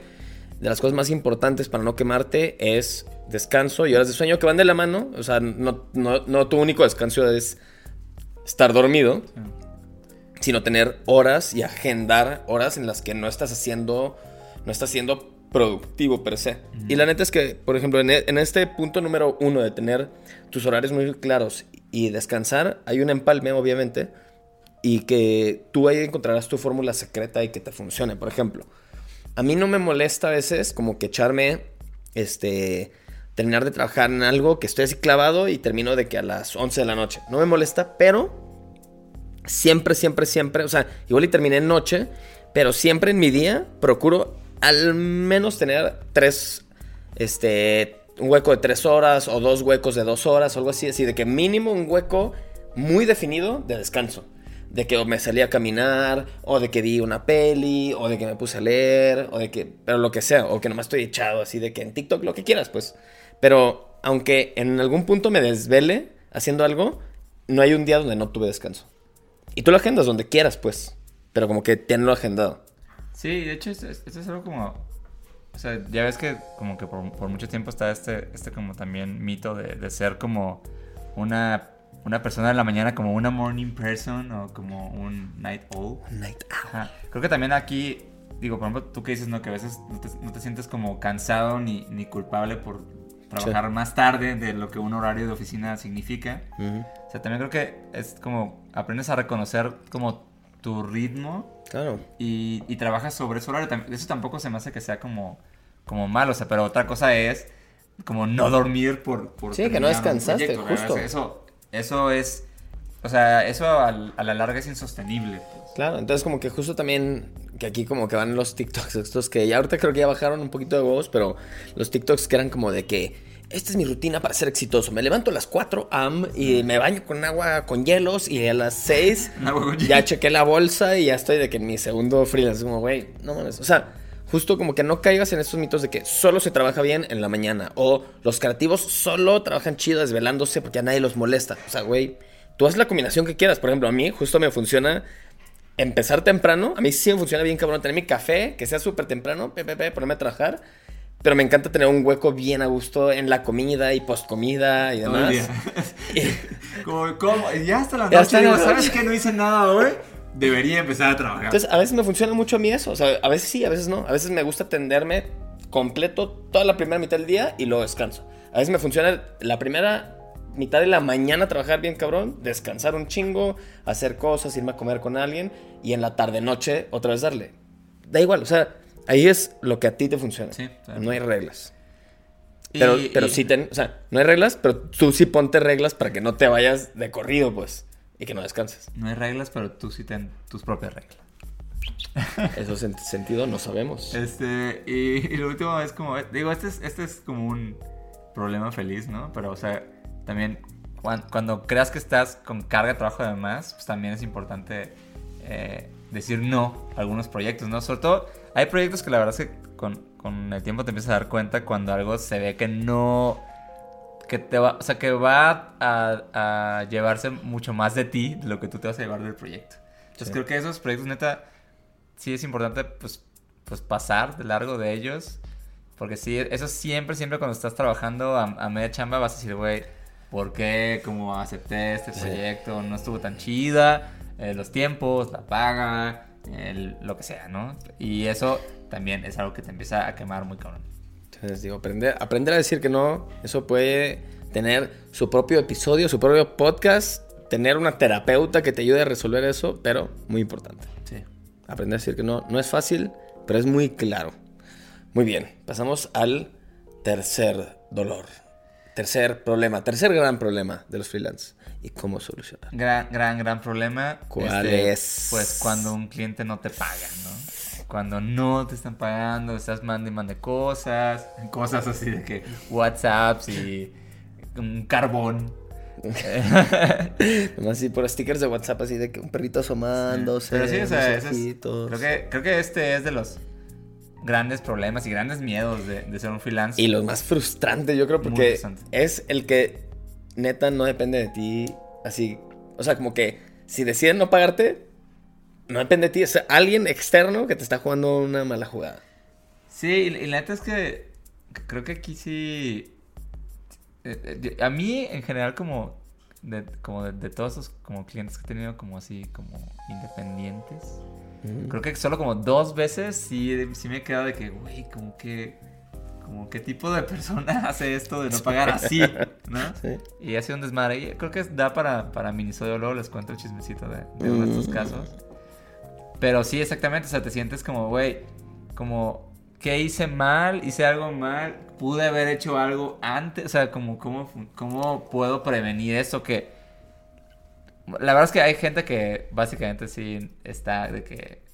de las cosas más importantes para no quemarte es descanso y horas de sueño que van de la mano. O sea, no, no, tu único descanso es estar dormido, sino tener horas y agendar horas en las que no estás haciendo, no estás siendo productivo per se. Y la neta es que, por ejemplo, en, en, este punto número uno de tener tus horarios muy claros y descansar, hay un empalme, obviamente, y que tú ahí encontrarás tu fórmula secreta y que te funcione. Por ejemplo, a mí no me molesta a veces como que echarme, este, terminar de trabajar en algo que estoy así clavado y termino de que a las 11 de la noche. No me molesta, pero siempre, siempre, siempre, o sea, igual y terminé en noche, pero siempre en mi día procuro al menos tener tres, este, un hueco de tres horas o dos huecos de dos horas, algo así, así de que mínimo un hueco muy definido de descanso. De que me salí a caminar, o de que vi una peli, o de que me puse a leer, o de que, pero lo que sea, o que nomás estoy echado así de que en TikTok lo que quieras, pues. Pero aunque en algún punto me desvele haciendo algo, no hay un día donde no tuve descanso. Y tú lo agendas donde quieras, pues. Pero como que lo agendado. Sí, de hecho, esto, es algo como. O sea, ya ves que como que por, mucho tiempo está este, este como también mito de ser como una una persona de la mañana como una morning person o como un night owl. Night owl. Creo que también aquí, digo, por ejemplo, tú que dices, ¿no? Que a veces no te, sientes como cansado ni, ni culpable por trabajar más tarde de lo que un horario de oficina significa. O sea, también creo que es como aprendes a reconocer como tu ritmo. Claro. Y, y trabajas sobre ese horario. Eso tampoco se me hace que sea como, como malo. O sea, pero otra cosa es como no dormir por... por sí, que no descansaste, justo. Eso, eso es, o sea, eso a, la larga es insostenible. Pues. Claro, entonces como que justo también, que aquí como que van los TikToks [LAUGHS] estos que ya ahorita creo que ya bajaron un poquito de huevos, pero los TikToks que eran como de que esta es mi rutina para ser exitoso. Me levanto a las 4 am y me baño con agua con hielos y a las 6 [LAUGHS] ya chequé la bolsa y ya estoy de que en mi segundo freelance como, güey, no mames, o sea, justo como que no caigas en estos mitos de que solo se trabaja bien en la mañana o los creativos solo trabajan chido desvelándose porque a nadie los molesta. O sea, güey, tú haz la combinación que quieras. Por ejemplo, a mí justo me funciona empezar temprano. A mí sí me funciona bien, cabrón, tener mi café, que sea súper temprano, ponerme a trabajar. Pero me encanta tener un hueco bien a gusto en la comida y post comida y demás. [LAUGHS] [LAUGHS] como, como, ya hasta la noche, ¿sabes que no hice nada hoy? Debería empezar a trabajar. Entonces, a veces me funciona mucho a mí eso. O sea, a veces sí, a veces no. A veces me gusta atenderme completo toda la primera mitad del día y luego descanso. A veces me funciona la primera mitad de la mañana trabajar bien cabrón, descansar un chingo, hacer cosas, irme a comer con alguien y en la tarde noche otra vez darle. Da igual, o sea, ahí es lo que a ti te funciona. Sí, No hay reglas. Pero, pero sí, ten, o sea, no hay reglas, pero tú sí ponte reglas para que no te vayas de corrido, pues. Y que no descanses. No hay reglas, pero tú sí ten tus propias reglas. [LAUGHS] Eso en sentido no sabemos. Este, y, lo último es como, digo, este es, este es como un problema feliz, ¿no? Pero, o sea, también cuando, creas que estás con carga de trabajo de más, pues también es importante eh, decir no a algunos proyectos, ¿no? Sobre todo, hay proyectos que la verdad es que con, con el tiempo te empiezas a dar cuenta cuando algo se ve que no que te va, o sea, que va a, llevarse mucho más de ti de lo que tú te vas a llevar del proyecto. Entonces creo que esos proyectos neta sí es importante pues, pues pasar de largo de ellos. Porque sí, eso siempre, siempre cuando estás trabajando a, media chamba vas a decir, güey, ¿por qué? ¿Cómo acepté este proyecto? No estuvo tan chida. Eh, los tiempos, la paga, lo que sea, ¿no? Y eso también es algo que te empieza a quemar muy cabrón. Entonces digo, aprender, aprender a decir que no, eso puede tener su propio episodio, su propio podcast, tener una terapeuta que te ayude a resolver eso, pero muy importante. Sí. Aprender a decir que no, no es fácil, pero es muy claro. Muy bien, pasamos al tercer dolor. Tercer problema, tercer gran problema de los freelance y cómo solucionar. Gran, gran, gran problema. ¿Cuál este, es? Pues cuando un cliente no te paga, ¿no? Cuando no te están pagando, estás mandando y mande cosas, cosas así de que WhatsApps y un carbón. [LAUGHS] Nomás así por stickers de WhatsApp así de que un perrito asomándose. Pero sí, o sea, es, creo, que, creo que este es de los grandes problemas y grandes miedos de, ser un freelance. Y los más frustrantes, yo creo, porque es el que neta no depende de ti. Así, o sea, como que si deciden no pagarte, no depende de ti, es alguien externo que te está jugando una mala jugada. Sí, y, la neta es que creo que aquí sí. Eh, eh, a mí, en general, como de, como de, todos esos como clientes que he tenido, como así, como independientes, creo que solo como dos veces sí, sí me he quedado de que, güey, como que. Como qué tipo de persona [LAUGHS] hace esto de no pagar así, ¿no? [LAUGHS] Sí. Y ha sido un desmadre. Y creo que da para, para minisodio. Luego les cuento el chismecito de, de uno de estos mm. casos. Pero sí, exactamente, o sea, te sientes como, güey, como, ¿qué hice mal? ¿Hice algo mal? ¿Pude haber hecho algo antes? O sea, como, ¿cómo, cómo puedo prevenir eso? Que la verdad es que hay gente que básicamente sí está de que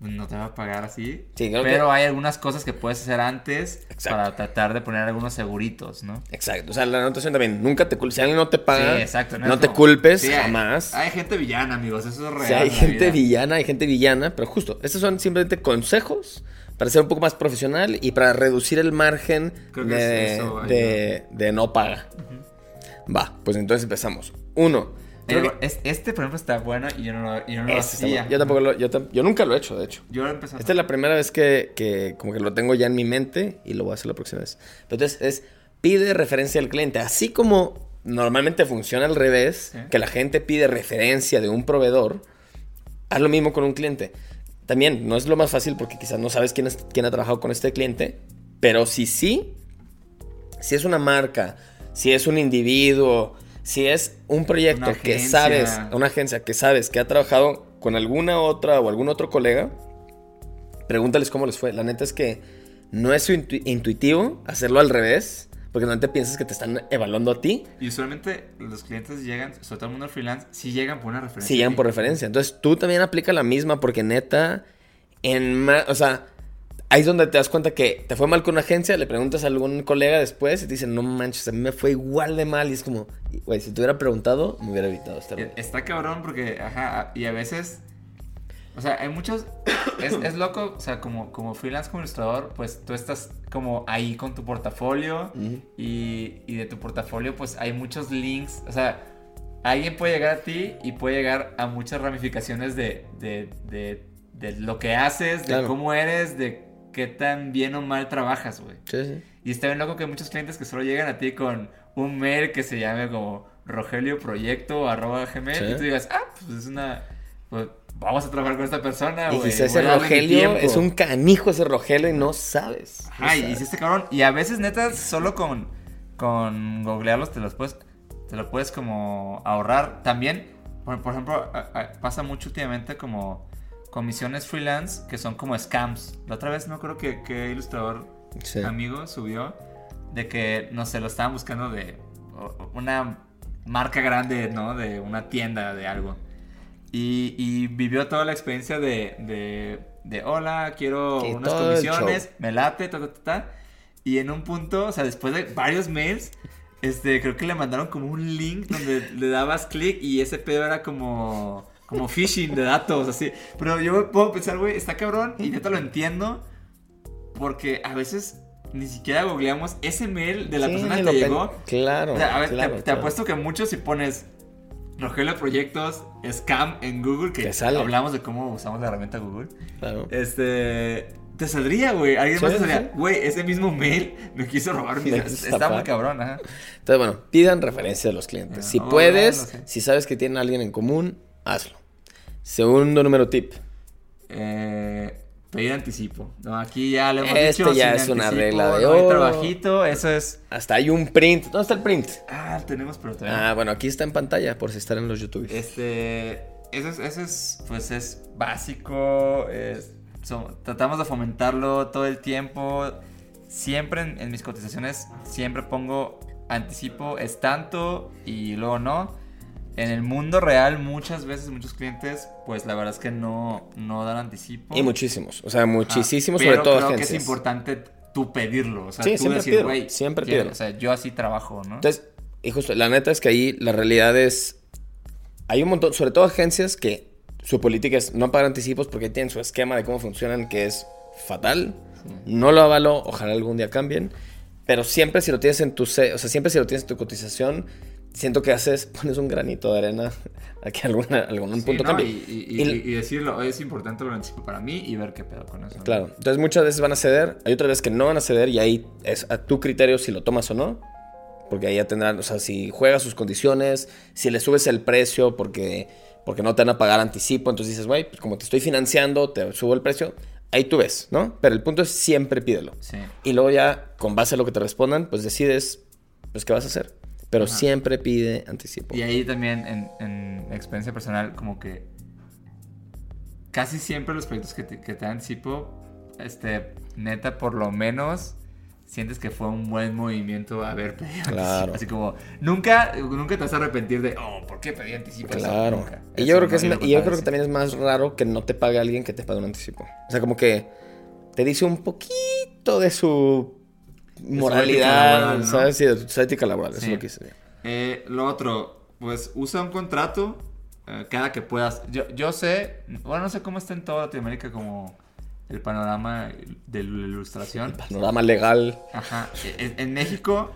no te va a pagar así. Sí, creo pero que- hay algunas cosas que puedes hacer antes Exacto. para tratar de poner algunos seguritos, ¿no? Exacto. O sea, la anotación también. Nunca te culpes. Si alguien no te paga, sí, exacto. no, te como- culpes Sí, hay- jamás. Hay, gente villana, amigos, eso es real. Hay gente vida. villana, hay gente villana, pero justo, estos son simplemente consejos para ser un poco más profesional y para reducir el margen Creo que de, es eso, de- de no paga. Va, pues entonces empezamos. Uno. Creo Pero que- es- este, por ejemplo, está bueno y yo no lo, yo no lo este hacía. bueno. yo tampoco lo, yo, yo nunca lo he hecho, de hecho. Yo lo empecé a Esta es la primera vez que, que como que lo tengo ya en mi mente y lo voy a hacer la próxima vez. Pero entonces es pide referencia al cliente. Así como normalmente funciona al revés, que la gente pide referencia de un proveedor, haz lo mismo con un cliente. También no es lo más fácil porque quizás no sabes quién, es, quién ha trabajado con este cliente, pero si sí, si es una marca, si es un individuo, si es un proyecto Una que sabes, una agencia que sabes que ha trabajado con alguna otra o algún otro colega, pregúntales cómo les fue. La neta es que no es intu- intuitivo hacerlo al revés, porque no te piensas que te están evaluando a ti, Y usualmente los clientes llegan, sobre todo el mundo freelance, si llegan por una referencia. si llegan por referencia. Entonces tú también aplica la misma, porque neta, en ma- o sea, ahí es donde te das cuenta que te fue mal con una agencia, le preguntas a algún colega después y te dicen, no manches, a mí me fue igual de mal. Y es como, güey, si te hubiera preguntado, me hubiera evitado estar Eh, Está cabrón porque, ajá, y a veces, o sea, hay muchos, es, es loco, o sea, como, como freelance, como ilustrador, pues tú estás como ahí con tu portafolio Ujú. y, y de tu portafolio pues hay muchos links, o sea, alguien puede llegar a ti y puede llegar a muchas ramificaciones de, de, de, de lo que haces, de Claro. cómo eres, de qué tan bien o mal trabajas, güey. Sí, sí. Y está bien loco que hay muchos clientes que solo llegan a ti con un mail que se llame como rogelioproyecto arroba gmail Sí. y tú digas, ah, pues es una, pues vamos a trabajar con esta persona, Y güey. voy ese Rogelio tiempo". es un canijo ese Rogelio y no sabes. No Ajá, y dice este cabrón. Y a veces, neta, solo con, con googlearlos te los puedes, te lo puedes como ahorrar. También, por, por ejemplo, a- a- pasa mucho últimamente como comisiones freelance que son como scams. La otra vez no creo que, que ilustrador Sí. amigo subió de que, no sé, lo estaban buscando de una marca grande, ¿no? De una tienda de algo. Y, y vivió toda la experiencia de, de, de, hola, quiero Sí, unas comisiones, me late, ta, ta, ta, ta. Y en un punto, o sea, después de varios mails, este, creo que le mandaron como un link donde le dabas clic y ese pedo era como, como phishing de datos, así. Pero yo puedo pensar, güey, está cabrón y neta lo entiendo porque a veces ni siquiera googleamos ese mail de la Sí, persona que te llegó. Claro. O sea, a ver, te- claro, te, claro. apuesto que muchos si pones Rogelio Proyectos Scam en Google, que Te sale. hablamos de cómo usamos la herramienta Google, Claro. este... Te saldría, güey. Alguien más te saldría. Güey, ese mismo mail me quiso robar mi... Está, muy cabrón, ajá. Entonces, bueno, pidan referencia a los clientes. Ah, si a puedes, sí. si sabes que tienen a alguien en común, hazlo. Segundo número tip. Eh, pedir anticipo. No, aquí ya lo hemos Este dicho. ya es una regla de no hay trabajito, eso es... Hasta hay un print. ¿Dónde está el print? Ah, tenemos, pero Ah, bueno, aquí está en pantalla por si están en los YouTube. Este, eso es, eso es, pues es básico, es- tratamos de fomentarlo todo el tiempo. Siempre en, en mis cotizaciones, siempre pongo anticipo, es tanto y luego no. En el mundo real, muchas veces, muchos clientes, pues la verdad es que no, no dan anticipo. Y muchísimos. O sea, muchísimos, sobre todo creo agencias. que es importante tú pedirlo. O sea, Sí, tú siempre decir, siempre quiero- pídelo. O sea, yo así trabajo, ¿no? Entonces, y justo, la neta es que ahí la realidad es. Hay un montón, sobre todo agencias que su política es no pagar anticipos porque tienen su esquema de cómo funcionan que es fatal. No lo avalo, ojalá algún día cambien. Pero siempre si lo tienes en tu, o sea, siempre si lo tienes en tu cotización, siento que haces, [LAUGHS] pones un granito de arena a que alguna, algún Sí, punto ¿no? cambie. Y, y- Y- y- decirlo, es importante lo anticipo para mí y ver qué pedo con eso. Claro, entonces muchas veces van a ceder, hay otras veces que no van a ceder y ahí es a tu criterio si lo tomas o no. Porque ahí ya tendrán, o sea, si juegas sus condiciones, si le subes el precio porque, porque no te van a pagar anticipo, entonces dices, güey, pues como te estoy financiando, te subo el precio, ahí tú ves, ¿no? Pero el punto es siempre pídelo. Sí. Y luego ya, con base a lo que te respondan, pues decides, pues, qué vas a hacer. Pero Ajá. siempre pide anticipo. Y ahí también, en, en experiencia personal, como que casi siempre los proyectos que te, que te anticipo, este, neta, por lo menos sientes que fue un buen movimiento haber pedido Claro. anticipo. Así como, nunca, nunca te vas a arrepentir de, oh, ¿por qué pedí anticipo? Claro. nunca. Y yo creo que, es, y yo creo que también es más raro que no te pague alguien que te pague un anticipo. O sea, como que te dice un poquito de su moralidad, ¿no? ¿sabes? Sí, de su ética laboral, eso Sí. es lo que hice. Eh, lo otro, pues usa un contrato eh, cada que puedas. Yo, yo sé, bueno, no sé cómo está en toda Latinoamérica como el panorama de la ilustración. Panorama legal. Ajá. En, en México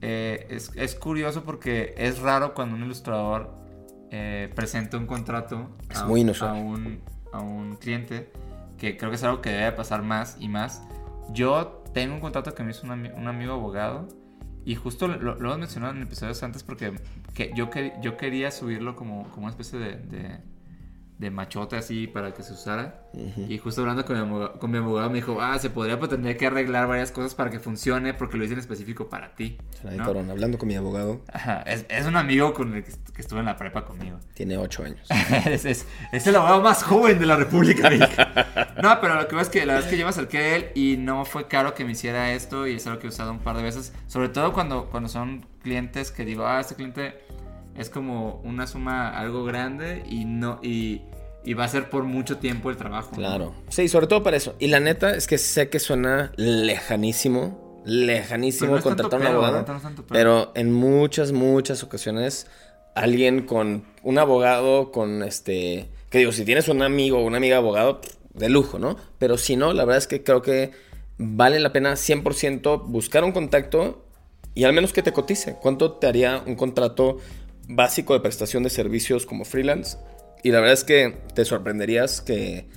eh, es, es curioso porque es raro cuando un ilustrador eh, presenta un contrato Es a, muy a un, a un cliente, que creo que es algo que debe pasar más y más. Yo tengo un contrato que me hizo un, ami- un amigo abogado y justo lo, lo hemos mencionado en episodios antes porque que yo, que, yo quería subirlo como, como una especie de, de, de machote así para que se usara. Y justo hablando con mi, abogado, con mi abogado me dijo, ah, se podría pues, tener que arreglar varias cosas para que funcione porque lo hice en específico para ti. Ay, ¿no? cabrón, hablando con mi abogado, Ajá, es, es un amigo con el que, est- que estuvo en la prepa conmigo. tiene ocho años. [LAUGHS] es, es- es el abogado más joven de la República. [LAUGHS] No, pero lo que es que la verdad es que yo me acerqué a él y no fue caro que me hiciera esto y es algo que he usado un par de veces. Sobre todo cuando, cuando son clientes que digo, ah, este cliente es como una suma algo grande y no y, y va a ser por mucho tiempo el trabajo. ¿no? Claro. Sí, sobre todo para eso. Y la neta es que sé que suena lejanísimo, lejanísimo no contratar a un abogado. ¿no? No. Pero en muchas, muchas ocasiones, alguien con un abogado, con este. Que digo, si tienes un amigo o una amiga abogado, de lujo, ¿no? Pero si no, la verdad es que creo que vale la pena 100% buscar un contacto y al menos que te cotice. ¿Cuánto te haría un contrato básico de prestación de servicios como freelance? Y la verdad es que te sorprenderías que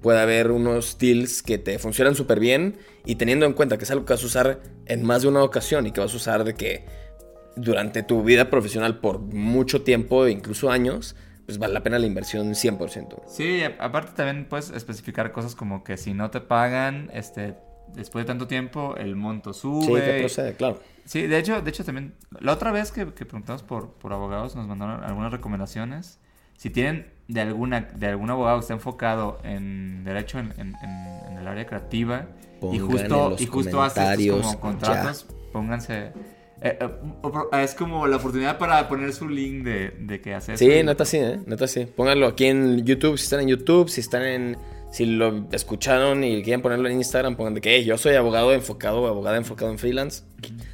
pueda haber unos deals que te funcionan súper bien y teniendo en cuenta que es algo que vas a usar en más de una ocasión y que vas a usar de que durante tu vida profesional por mucho tiempo, incluso años, pues vale la pena la inversión 100%. Sí, aparte también puedes especificar cosas como que si no te pagan, este, después de tanto tiempo, el monto sube. Sí, que procede, claro. Sí, de hecho, de hecho también, la otra vez que, que preguntamos por, por abogados, nos mandaron algunas recomendaciones. Si tienen de alguna, de algún abogado que esté enfocado en derecho en, en- en- en el área creativa y Pongan justo, y justo hace estos como contratos, pónganse. eh, eh, es como la oportunidad para poner su link de, de que hace Sí, neta sí, ¿eh? Neta sí. Pónganlo aquí en YouTube, si están en YouTube, si están en... Si lo escucharon y quieren ponerlo en Instagram, pongan de que "Hey, yo soy abogado enfocado o abogada enfocado en freelance.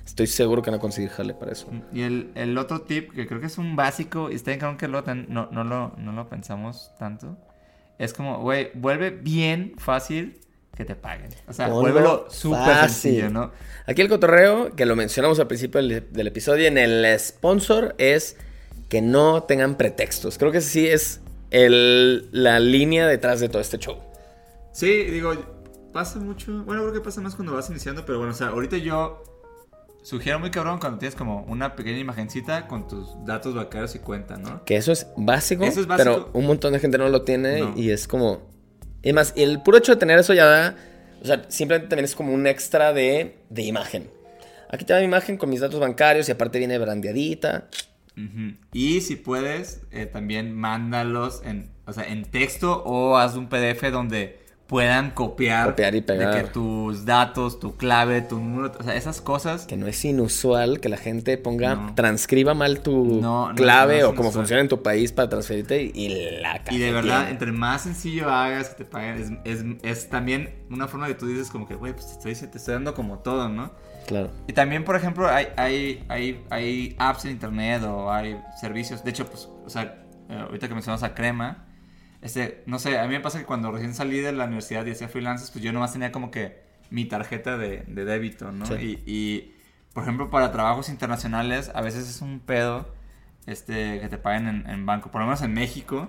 Estoy seguro que van a conseguir jale para eso. Y el, el otro tip, que creo que es un básico, y está cabrón que lo ten- no, no, lo, no lo pensamos tanto, es como, güey, vuelve bien fácil que te paguen. O sea, vuélvelo súper fácil. sencillo, ¿no? Aquí el cotorreo, que lo mencionamos al principio del, del episodio, en el sponsor, es que no tengan pretextos. Creo que sí es el- la línea detrás de todo este show. Sí, digo, pasa mucho, bueno, creo que pasa más cuando vas iniciando, pero bueno, o sea, ahorita yo sugiero muy cabrón cuando tienes como una pequeña imagencita con tus datos bancarios y cuenta, ¿no? Que eso es básico, Eso es básico. pero un montón de gente no lo tiene No. y es como... Y más, el puro hecho de tener eso ya da... O sea, simplemente también es como un extra de, de imagen. Aquí te da mi imagen con mis datos bancarios y aparte viene brandeadita. Y si puedes, eh, también mándalos en, o sea, en texto o haz un PDF donde puedan copiar, Copiar y pegar. de que tus datos, tu clave, tu número, o sea, esas cosas. Que no es inusual que la gente ponga, No. transcriba mal tu No, no, clave o cómo funciona en tu país para transferirte y, y la Y de verdad, entre más sencillo hagas que te paguen, es, es, es también una forma que tú dices como que, güey, pues te estoy, te estoy dando como todo, ¿no? Claro. Y también, por ejemplo, hay, hay, hay, hay apps en internet o hay servicios. De hecho, pues, o sea, eh, ahorita que mencionas a Crema, este, no sé, a mí me pasa que cuando recién salí de la universidad y hacía freelances, pues yo nomás tenía como que mi tarjeta de, de débito, ¿no? Sí. Y, y, por ejemplo, para trabajos internacionales, a veces es un pedo este, que te paguen en, en banco. Por lo menos en México,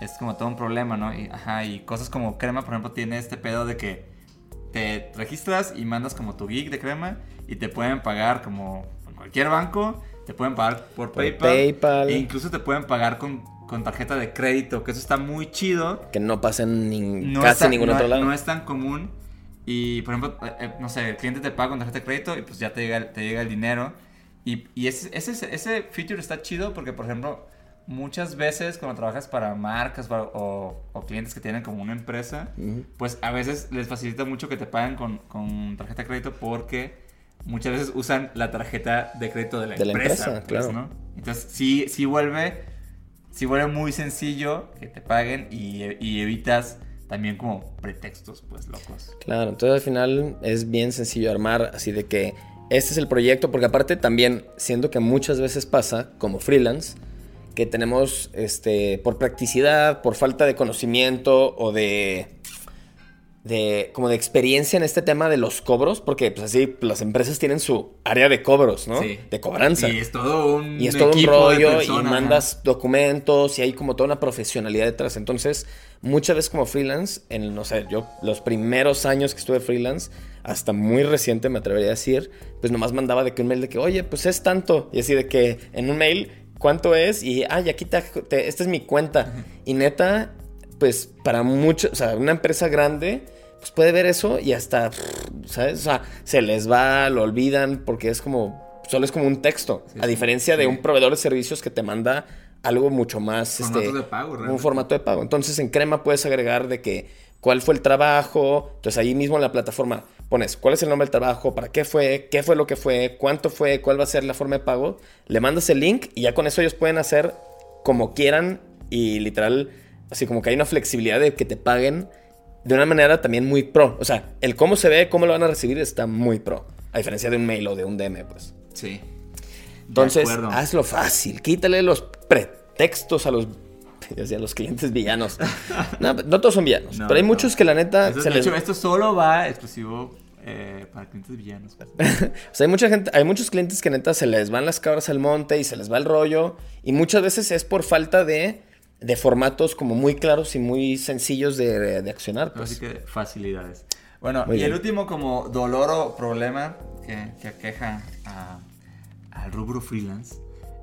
es como todo un problema, ¿no? Y, ajá, y cosas como Crema, por ejemplo, tiene este pedo de que te registras y mandas como tu gig de crema y te pueden pagar como en cualquier banco, te pueden pagar por, Por PayPal, PayPal. e incluso te pueden pagar con, con tarjeta de crédito, que eso está muy chido. Que no pasa en nin- No casi es tan- ningún no- otro lado. No es tan común. Y, por ejemplo, eh, eh, no sé, el cliente te paga con tarjeta de crédito y pues ya te llega, te llega el dinero. Y, y ese, ese, ese feature está chido porque, por ejemplo, muchas veces cuando trabajas para marcas para- o, o clientes que tienen como una empresa, pues a veces les facilita mucho que te paguen con, con tarjeta de crédito porque muchas veces usan la tarjeta de crédito de la De la empresa. empresa, pues, claro. ¿no? Entonces sí, sí vuelve, sí vuelve muy sencillo que te paguen y, y evitas también como pretextos pues locos. Claro, entonces al final es bien sencillo armar, así de que este es el proyecto, porque aparte también, siendo que muchas veces pasa, como freelance, que tenemos, este, por practicidad, por falta de conocimiento o de, de, como de experiencia en este tema de los cobros, porque pues así las empresas tienen su área de cobros, ¿no? Sí. De cobranza. Y es todo un Y es todo un rollo y mandas documentos y hay como toda una profesionalidad detrás. Entonces, muchas veces como freelance, en, no sé, yo los primeros años que estuve freelance, hasta muy reciente me atrevería a decir, pues nomás mandaba de que un mail de que, oye, pues es tanto. Y así de que en un mail, ¿cuánto es? Y, ay, aquí te, te- esta es mi cuenta. Y neta, pues para mucho, o sea, una empresa grande, pues puede ver eso y hasta, ¿sabes? O sea, se les va, lo olvidan porque es como, solo es como un texto. Sí, a sí, diferencia de un proveedor de servicios que te manda algo mucho más, este, de pago, un formato de pago. Entonces en Crema puedes agregar de que cuál fue el trabajo, entonces ahí mismo en la plataforma pones cuál es el nombre del trabajo, para qué fue, qué fue lo que fue, cuánto fue, cuál va a ser la forma de pago, le mandas el link y ya con eso ellos pueden hacer como quieran y literal, así como que hay una flexibilidad de que te paguen de una manera también muy pro. O sea, el cómo se ve, cómo lo van a recibir está muy pro. A diferencia de un mail o de un DM, pues. Sí. Entonces, hazlo fácil. Quítale los pretextos a los, [LAUGHS] los clientes villanos. [LAUGHS] no, no todos son villanos, No, pero hay no. muchos que la neta Eso- se de les... hecho, esto solo va exclusivo eh, para clientes villanos. pues. [LAUGHS] O sea, hay mucha gente, hay muchos clientes que neta se les van las cabras al monte y se les va el rollo. Y muchas veces es por falta de, de formatos como muy claros y muy sencillos de, de accionar. Pues. Así que facilidades. Bueno, Muy y el último como dolor o problema que, que aqueja a- al rubro freelance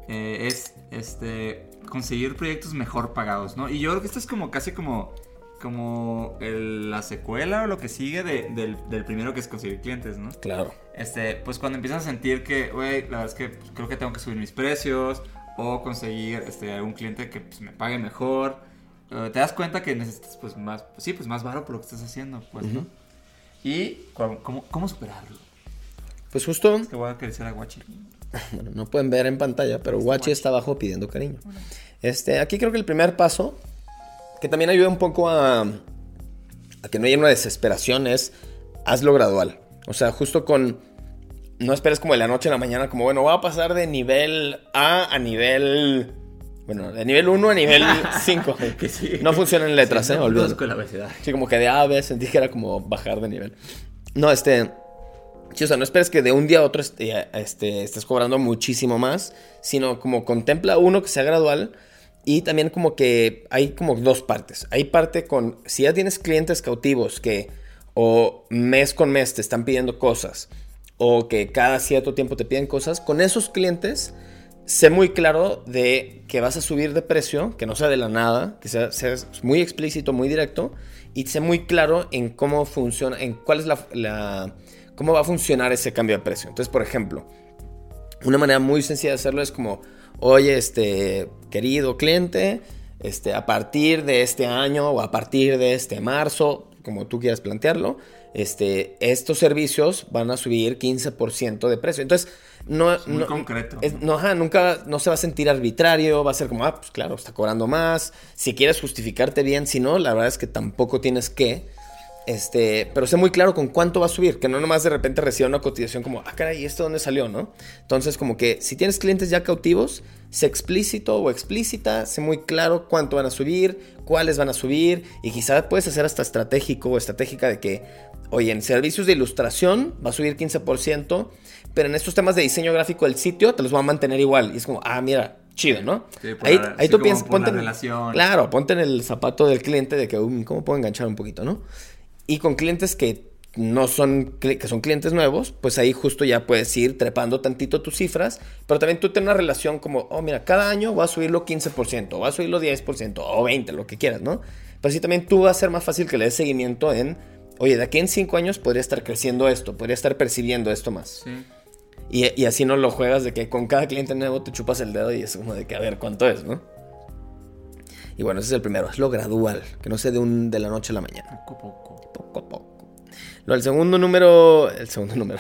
eh, es este conseguir proyectos mejor pagados, ¿no? Y yo creo que esto es como casi como como el- la secuela o lo que sigue de- del, del primero que es conseguir clientes, ¿no? Claro. Este, pues cuando empiezas a sentir que, güey, la verdad es que pues, creo que tengo que subir mis precios o conseguir este, algún cliente que pues, me pague mejor, eh, te das cuenta que necesitas pues más, pues, sí, pues más baro por lo que estás haciendo, pues, ¿no? Y cómo, cómo, superarlo. Pues justo, Es que voy a acariciar a Guachi. [LAUGHS] bueno, no pueden ver en pantalla, pero Guachi está abajo pidiendo cariño. Este, aquí creo que el primer paso, que también ayuda un poco a, a que no haya una desesperación, es hazlo gradual. O sea, justo con. No esperes como de la noche a la mañana, como bueno, voy a pasar de nivel A a nivel. Bueno, de nivel 1 a nivel [LAUGHS] 5. Que sí. No funcionan en letras, Sí, ¿eh? no, Olvídalo. conozco la obesidad. Sí, como que de A a B sentí que era como bajar de nivel. No, este. Sí, o sea, no esperes que de un día a otro este, este, estés cobrando muchísimo más, sino como contempla uno que sea gradual y también como que hay como dos partes. Hay parte con, si ya tienes clientes cautivos que o mes con mes te están pidiendo cosas o que cada cierto tiempo te piden cosas, con esos clientes sé muy claro de que vas a subir de precio, que no sea de la nada, que sea, seas muy explícito, muy directo, y sé muy claro en cómo funciona, en cuál es la, la- cómo va a funcionar ese cambio de precio. Entonces, por ejemplo, una manera muy sencilla de hacerlo es como, oye, este querido cliente, este, a partir de este año o a partir de este marzo, como tú quieras plantearlo, este, estos servicios van a subir 15% de precio. Entonces, no, muy no- concreto. es- no, ajá, nunca no se va a sentir arbitrario, va a ser como, ah, pues claro, está cobrando más. Si quieres justificarte bien, si no, la verdad es que tampoco tienes que. Este, pero sé muy claro con cuánto va a subir, que no nomás de repente reciba una cotización como, ah, caray, ¿y esto dónde salió, no? Entonces, como que si tienes clientes ya cautivos, sé explícito o explícita, sé muy claro cuánto van a subir, cuáles van a subir, y quizás puedes hacer hasta estratégico o estratégica de que, oye, en servicios de ilustración va a subir 15%, pero en estos temas de diseño gráfico del sitio te los va a mantener igual. Y es como, ah, mira, chido, ¿no? Sí, por ahí la- ahí sí, tú piensas, ponte en- relación. Claro, ponte en el zapato del cliente de que, "Um, ¿cómo puedo enganchar un poquito, no? Y con clientes que no son, que son clientes nuevos, pues ahí justo ya puedes ir trepando tantito tus cifras, pero también tú tienes una relación como, oh, mira, cada año va a subirlo 15%, va a subirlo 10%, o 20%, lo que quieras, ¿no? Pero así también tú va a ser más fácil que le des seguimiento en, oye, de aquí en 5 años podría estar creciendo esto, podría estar percibiendo esto más. Sí. Y, y así no lo juegas de que con cada cliente nuevo te chupas el dedo y es como de que a ver cuánto es, ¿no? Y bueno, ese es el primero, es lo gradual, que no sea de, un, de la noche a la mañana. Poco a poco. Poco a poco. No, el segundo número, el segundo número,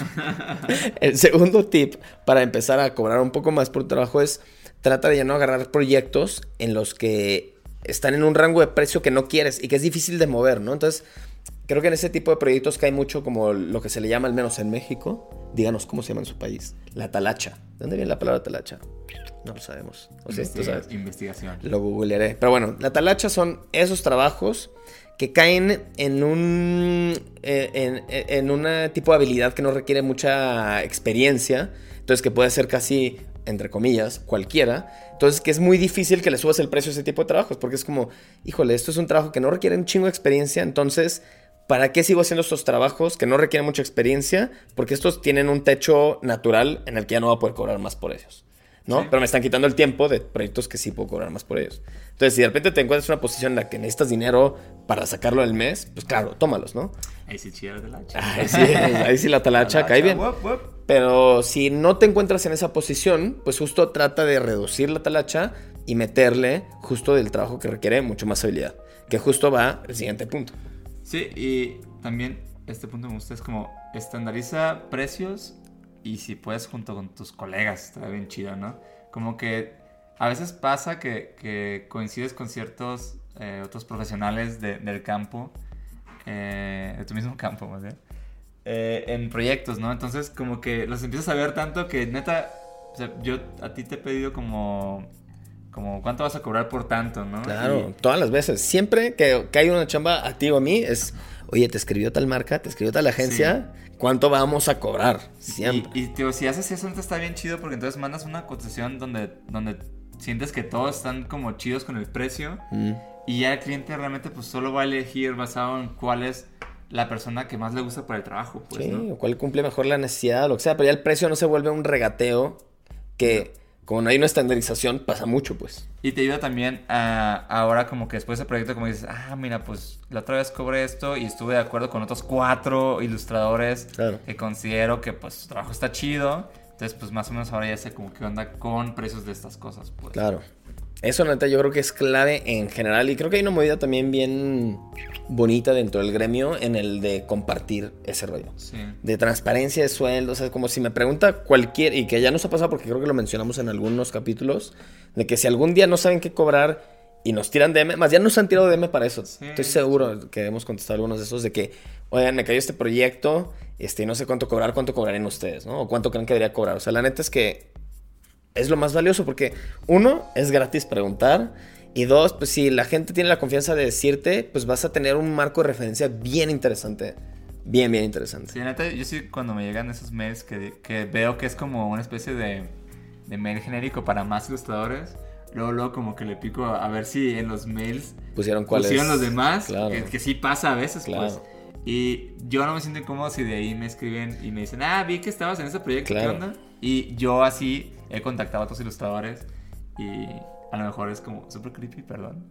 [LAUGHS] el segundo tip para empezar a cobrar un poco más por trabajo es trata de ya no agarrar proyectos en los que están en un rango de precio que no quieres y que es difícil de mover, ¿no? Entonces, creo que en ese tipo de proyectos cae mucho como lo que se le llama, al menos en México, díganos cómo se llama en su país, la talacha. ¿De dónde viene la palabra talacha? No lo sabemos. O sea, ¿tú Investiga- sabes? Investigación. Lo googlearé. Pero bueno, la talacha son esos trabajos que caen en un eh, en, en una tipo de habilidad que no requiere mucha experiencia, entonces que puede ser casi entre comillas cualquiera, entonces que es muy difícil que le subas el precio a ese tipo de trabajos porque es como, híjole, esto es un trabajo que no requiere un chingo de experiencia, entonces ¿Para qué sigo haciendo estos trabajos que no requieren mucha experiencia? Porque estos tienen un techo natural en el que ya no voy a poder cobrar más por ellos. ¿no? Sí. Pero me están quitando el tiempo de proyectos que sí puedo cobrar más por ellos. Entonces, si de repente te encuentras en una posición en la que necesitas dinero para sacarlo del mes, pues claro, tómalos, ¿no? Ahí sí chida de la Ahí sí, ahí sí la [LAUGHS] talacha cae bien. Pero si no te encuentras en esa posición, pues justo trata de reducir la talacha y meterle justo del trabajo que requiere mucho más habilidad. Que justo va el siguiente punto. Sí, y también este punto me gusta es como estandariza precios y si puedes junto con tus colegas, está bien chido, ¿no? Como que a veces pasa que, que coincides con ciertos eh, otros profesionales de- del campo, eh, de tu mismo campo, más bien, eh, en proyectos, ¿no? Entonces como que los empiezas a ver tanto que neta, yo a ti te he pedido como, como cuánto vas a cobrar por tanto, ¿no? Claro, Y- todas las veces. Siempre que, que hay una chamba a ti o a mí es, oye, te escribió tal marca, te escribió tal agencia, ¿cuánto vamos a cobrar? Siempre. Y, y, tío, si haces eso, neta, está bien chido porque entonces mandas una cotización donde, donde sientes que todos están como chidos con el precio Mm, y ya el cliente realmente pues solo va a elegir basado en cuál es la persona que más le gusta para el trabajo, pues, sí, ¿no? o cuál cumple mejor la necesidad, lo que sea, pero ya el precio no se vuelve un regateo que, como no hay una estandarización, pasa mucho, pues. Y te ayuda también a, ahora como que después del proyecto como dices, ah, mira, pues la otra vez cobré esto y estuve de acuerdo con otros cuatro ilustradores Claro. que considero que pues su trabajo está chido. Entonces pues más o menos ahora ya sé como qué onda con precios de estas cosas, pues. Claro. Eso, neta, yo creo que es clave en general. Y creo que hay una movida también bien bonita dentro del gremio en el de compartir ese rollo. Sí. De transparencia de sueldos. O sea, como si me pregunta cualquier. Y que ya nos ha pasado porque creo que lo mencionamos en algunos capítulos. De que si algún día no saben qué cobrar y nos tiran DM. Más ya nos han tirado DM para eso. Sí. Estoy seguro que hemos contestado algunos de esos. De que, oigan, me cayó este proyecto. Este, y no sé cuánto cobrar. ¿Cuánto cobrarán ustedes? ¿No? O cuánto creen que debería cobrar. O sea, la neta es que es lo más valioso porque uno, es gratis preguntar y dos, pues si la gente tiene la confianza de decirte, pues vas a tener un marco de referencia bien interesante. Bien, bien interesante. Sí, neta, yo sí cuando me llegan esos mails que, que veo que es como una especie de, de mail genérico para más ilustradores, luego, luego como que le pico a, a ver si en los mails Pusieron cuáles. pusieron los demás, Claro. que, que sí pasa a veces, Claro. pues. Y yo no me siento incómodo si de ahí me escriben y me dicen, ah, vi que estabas en ese proyecto, Claro. ¿qué onda? Y yo así he contactado a otros ilustradores y a lo mejor es como súper creepy, perdón.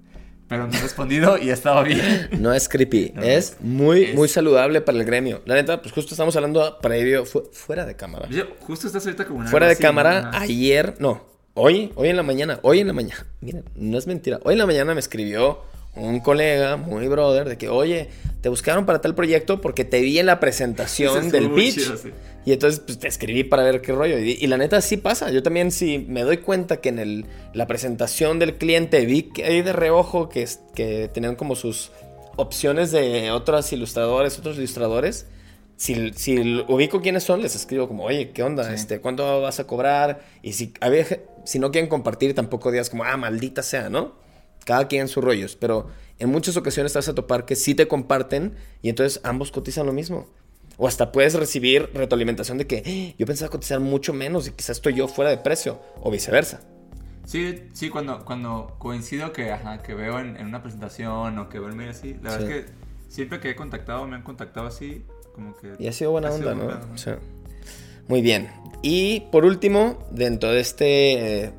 Pero me he respondido y ha estado bien. No es creepy, [LAUGHS] No, es muy, es- muy saludable para el gremio. La neta, pues justo estamos hablando previo, fu- fuera de cámara. Yo, justo estás ahorita como en Fuera de cámara, ayer, no, hoy, hoy en la mañana, hoy en la mañana, [LAUGHS] miren, no es mentira, hoy en la mañana me escribió un colega, muy brother, de que, oye, te buscaron para tal proyecto porque te vi en la presentación del pitch. chido, sí. Y entonces pues, te escribí para ver qué rollo. Y, y la neta sí pasa. Yo también si me doy cuenta que en el, la presentación del cliente vi que hay de reojo que, que tenían como sus opciones de otros ilustradores, otros ilustradores. Si, si ubico quiénes son, les escribo como, oye, ¿qué onda? Sí. Este, ¿Cuánto vas a cobrar? Y si, a ver, si no quieren compartir, tampoco digas como, ah, maldita sea, ¿no? Cada quien sus rollos. Pero en muchas ocasiones te vas a topar que sí te comparten y entonces ambos cotizan lo mismo. O hasta puedes recibir retroalimentación de que "Eh, yo pensaba cotizar mucho menos y quizás estoy yo fuera de precio. O viceversa. Sí, sí, cuando, cuando coincido que, ajá, que veo en, en una presentación o que veo el mail así, la verdad es que siempre que he contactado, me han contactado así, como que... Y ha sido buena ha sido onda, ¿no? muy bien. Y por último, dentro de este eh,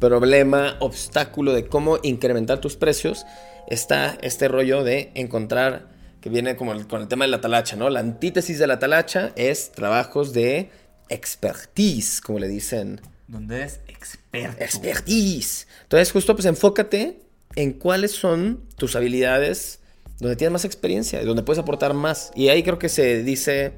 problema, obstáculo de cómo incrementar tus precios, está este rollo de encontrar, que viene como el- con el tema de la talacha, ¿no? La antítesis de la talacha es trabajos de expertise, como le dicen Donde es experto. Expertise. Entonces, justo pues enfócate en cuáles son tus habilidades donde tienes más experiencia y donde puedes aportar más. Y ahí creo que se dice,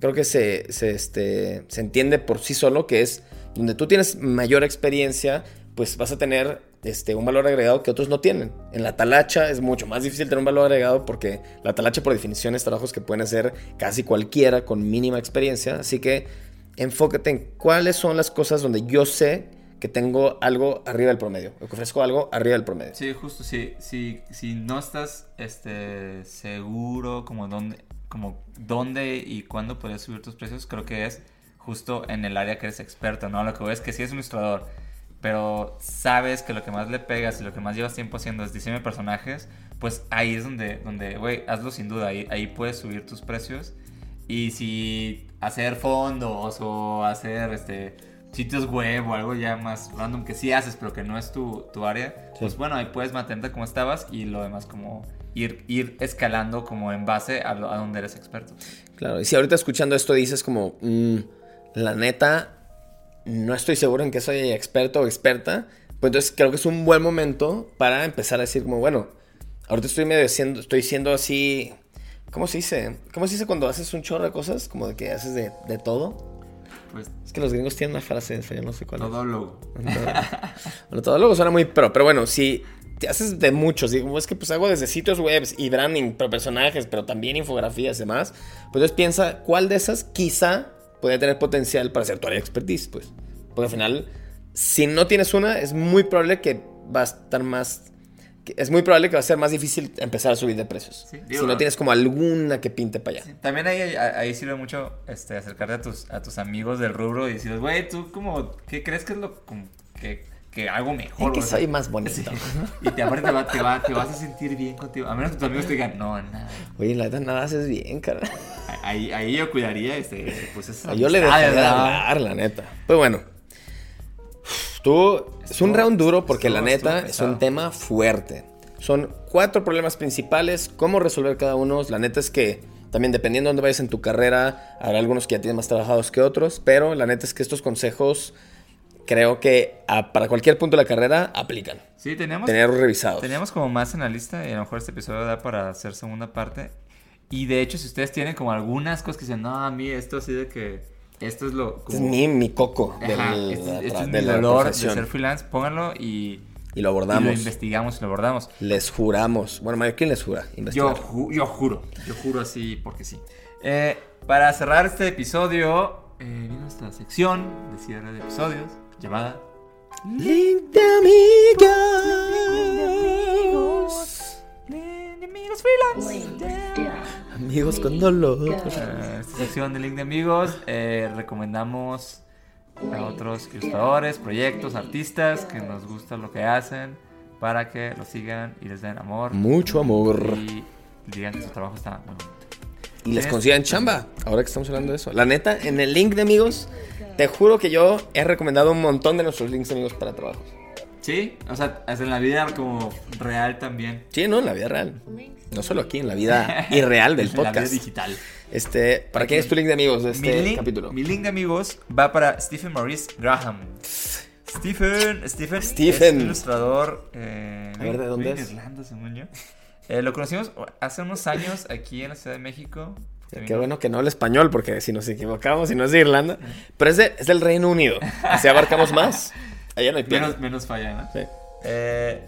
creo que se, se, este, se entiende por sí solo que es donde tú tienes mayor experiencia, pues vas a tener este, un valor agregado que otros no tienen. En la talacha es mucho más difícil tener un valor agregado porque la talacha por definición es trabajos que pueden hacer casi cualquiera con mínima experiencia. Así que enfócate en cuáles son las cosas donde yo sé que tengo algo arriba del promedio, ofrezco algo arriba del promedio. Sí, justo, sí, sí, si no estás este, seguro como dónde, como dónde y cuándo puedes subir tus precios, creo que es justo en el área que eres experto, ¿no? Lo que ves es que si es un ilustrador, pero sabes que lo que más le pegas y lo que más llevas tiempo haciendo es diseño de personajes, pues ahí es donde, donde, güey, hazlo sin duda, ahí, ahí puedes subir tus precios. Y si hacer fondos o hacer este sitios web o algo ya más random que sí haces, pero que no es tu, tu área, pues bueno, ahí puedes mantenerte como estabas y lo demás como ir, ir escalando como en base a, lo, a donde eres experto. Claro, y si ahorita escuchando esto dices como, mm, la neta, no estoy seguro en que soy experto o experta, pues entonces creo que es un buen momento para empezar a decir como, bueno, ahorita estoy medio siendo, estoy siendo así, ¿cómo se dice? ¿Cómo se dice cuando haces un chorro de cosas? Como de que haces de, de todo. Pues Es que los gringos tienen una frase en español, no sé cuál. todólogo. Bueno, todo luego suena muy pro, pero bueno, si te haces de muchos, digo, es que pues hago desde sitios web y branding, pero personajes, pero también infografías y demás, pues entonces piensa cuál de esas quizá puede tener potencial para ser tu área de expertise, pues. Porque al final, si no tienes una, es muy probable que va a estar más... Es muy probable que va a ser más difícil empezar a subir de precios. Sí, si digo, no tienes como alguna que pinte para allá. También ahí, ahí, sirve mucho este, acercarte a tus, a tus amigos del rubro y decirles, güey, tú como, ¿qué crees que es lo que, que hago mejor? Es que soy más bonito. sí. Y te, aparte te, va- te, va- te vas a sentir bien contigo. A menos que tus amigos te digan, no, nada. Oye, la verdad nada haces bien, cara. Ahí, ahí yo cuidaría, este, pues esas Yo le dejaría de hablar, la neta. Pues bueno. Tú, es un round duro porque estuvo- la neta es un tema fuerte. Son cuatro problemas principales, cómo resolver cada uno. La neta es que también dependiendo de dónde vayas en tu carrera, habrá algunos que ya tienen más trabajados que otros, pero la neta es que estos consejos creo que a- para cualquier punto de la carrera aplican. Sí, teníamos, Tenerlos revisados. teníamos como más en la lista y a lo mejor este episodio da para hacer segunda parte. Y de hecho, si ustedes tienen como algunas cosas que dicen, no, a mí esto así de que, esto es lo... Este es como- mi, mi coco del- Ajá, de, este, este es de mi la dolor de ser freelance, pónganlo y, Y lo y abordamos. lo investigamos y lo abordamos. Les juramos. Bueno, Mario, ¿quién les jura? Yo, ju- yo juro, yo juro así porque sí. Eh, para cerrar este episodio, eh, viene nuestra sección de cierre de episodios llamada Link de amigos. Link de Amigos Freelance. Amigos con dolor. Eh, esta sección de Link de Amigos eh, recomendamos a otros ilustradores, proyectos, artistas que nos gusta lo que hacen para que lo sigan y les den amor Mucho amor. y digan que su trabajo está muy bonito. Y les consigan chamba. Ahora que estamos hablando de eso. La neta, en el link de amigos, te juro que yo he recomendado un montón de nuestros links de amigos para trabajos. Sí, o sea, hasta en la vida como real también. Sí, no, en la vida real. No solo aquí, en la vida irreal del [LAUGHS] En la vida podcast. digital. Este, ¿para quién es tu link de amigos de este mi, link, capítulo? mi link de amigos va para Stephen Maurice Graham. Stephen, Stephen, Stephen. es ilustrador. Eh, A ver, ¿de dónde es? Irlanda, según yo. Eh, lo conocimos hace unos años aquí en la Ciudad de México. Qué vino- bueno que no habla español, porque si nos equivocamos, si no es de Irlanda. Pero es, de- es del Reino Unido. Así abarcamos más. Allá no hay. [LAUGHS] Menos, menos falla, ¿no? Sí. Eh,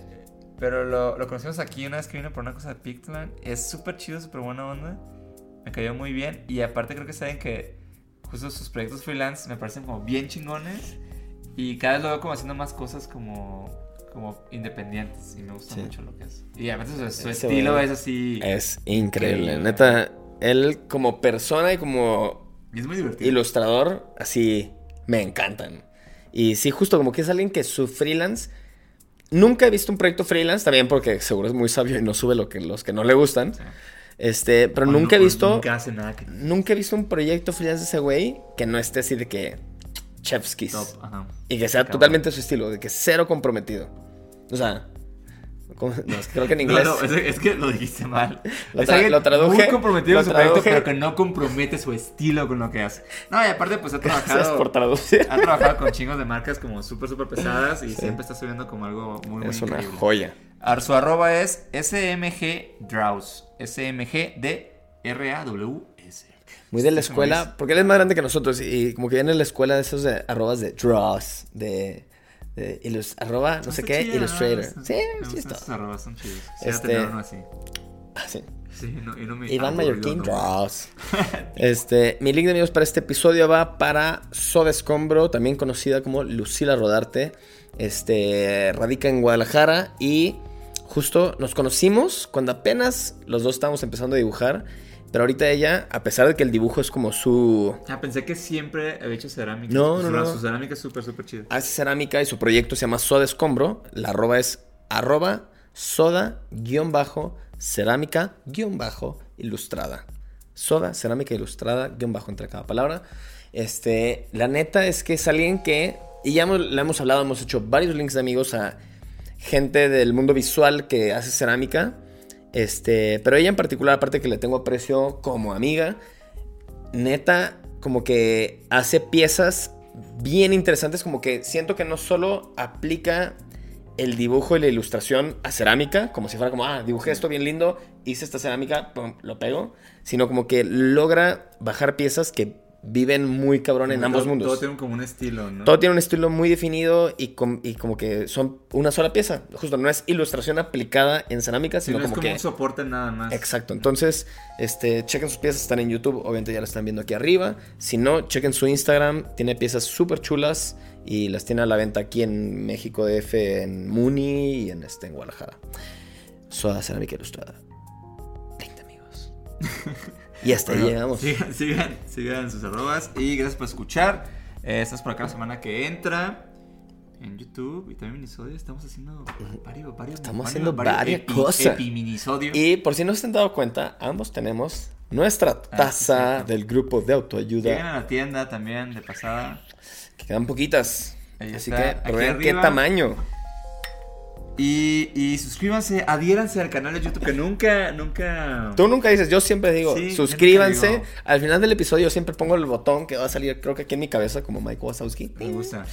pero lo, lo conocimos aquí una vez que vino por una cosa de Pictoline. Es súper chido, súper buena onda. Me cayó muy bien. Y aparte creo que saben que justo sus proyectos freelance me parecen como bien chingones. Y cada vez lo veo como haciendo más cosas como, como independientes. Y me gusta Sí. mucho lo que es. Y a veces su, su estilo es así. Es increíble. Increíble. Neta, él como persona y como y es muy divertido. ilustrador, así me encantan. Y sí, justo como que es alguien que su freelance. Nunca he visto un proyecto freelance, también porque seguro es muy sabio y no sube lo que, los que no le gustan. Sí. Este, pero O nunca he no- visto. Nunca hace nada que. Nunca he visto un proyecto freelance de ese güey que no esté así de que. Chef's kiss. Top, ajá. Y que sea Cabrón. totalmente su estilo, de que cero comprometido. O sea, ¿Cómo? No, es que creo que en inglés. no, es, es que lo dijiste mal. [LAUGHS] Lo es tra- lo traduje, muy comprometido con su proyecto, pero que no compromete su estilo con lo que hace. No, y aparte, pues ha [LAUGHS] trabajado. por traducir. Ha trabajado con chingos de marcas como súper, súper pesadas y siempre está subiendo como algo muy, muy Es una increíble. joya. Su arroba es SMG Draws. SMG D R A W S. Muy de la escuela, porque él es más grande que nosotros y como que viene en la escuela de esos de arrobas de draws, de, de ilus- arroba no sé qué, illustrator. ¿no? Sí, sí está. esos arrobas, son chidos. Sí, Este- uno así. Ah, sí. Sí, no, y no me Iván Mallorquín. Draws. [LAUGHS] Este, mi link de amigos para este episodio va para Soda Escombro, también conocida como Lucila Rodarte. Este, radica en Guadalajara y justo nos conocimos cuando apenas los dos estábamos empezando a dibujar. Pero ahorita ella, a pesar de que el dibujo es como su... Ah, pensé que siempre había hecho cerámica. No, Su- no, no. Su cerámica es súper, súper chida. hace cerámica y su proyecto se llama Soda Escombro. La arroba es arroba soda guion bajo cerámica guion bajo ilustrada. Soda, cerámica ilustrada, guion bajo entre cada palabra. Este, la neta es que es alguien que, y ya hemos, hemos hablado, hemos hecho varios links de amigos a gente del mundo visual que hace cerámica. Este, pero ella en particular, aparte que le tengo aprecio como amiga, neta, como que hace piezas bien interesantes, como que siento que no solo aplica el dibujo y la ilustración a cerámica, como si fuera como, ah, dibujé esto bien lindo, hice esta cerámica, pum, lo pego, sino como que logra bajar piezas que viven muy cabrón en Todo- ambos mundos. Todo tiene como un estilo, ¿no? Todo tiene un estilo muy definido y, com- y como que son una sola pieza. Justo no es ilustración aplicada en cerámica, Sí, sino no es como, como que... un soporte nada más. Exacto. Entonces, este, chequen sus piezas, están en YouTube. Obviamente ya las están viendo aquí arriba. Si no, chequen su Instagram. Tiene piezas súper chulas y las tiene a la venta aquí en México DF, en Muni y en, este, en Guadalajara. Soda Cerámica Ilustrada. 20 amigos. [LAUGHS] y hasta ahí Bueno, llegamos. Sigan, [LAUGHS] sigan, sigan sus arrobas y gracias por escuchar. Eh, estás por acá la semana que entra en YouTube y también minisodio. Estamos haciendo varios, varios, Estamos varios- haciendo varios varias epi- cosas. epiminisiodios. Y por si no se han dado cuenta, ambos tenemos nuestra Ah, taza cierto. del grupo de autoayuda. a la tienda también de pasada. Que quedan poquitas. Ahí Así está, que aquí vean qué arriba. tamaño. Y, y suscríbanse, adhiéranse al canal de YouTube que nunca, nunca... Tú nunca dices, yo siempre digo, Sí, suscríbanse. digo. Al final del episodio siempre pongo el botón que va a salir, creo que aquí en mi cabeza, como Mike Wazowski. Me gusta.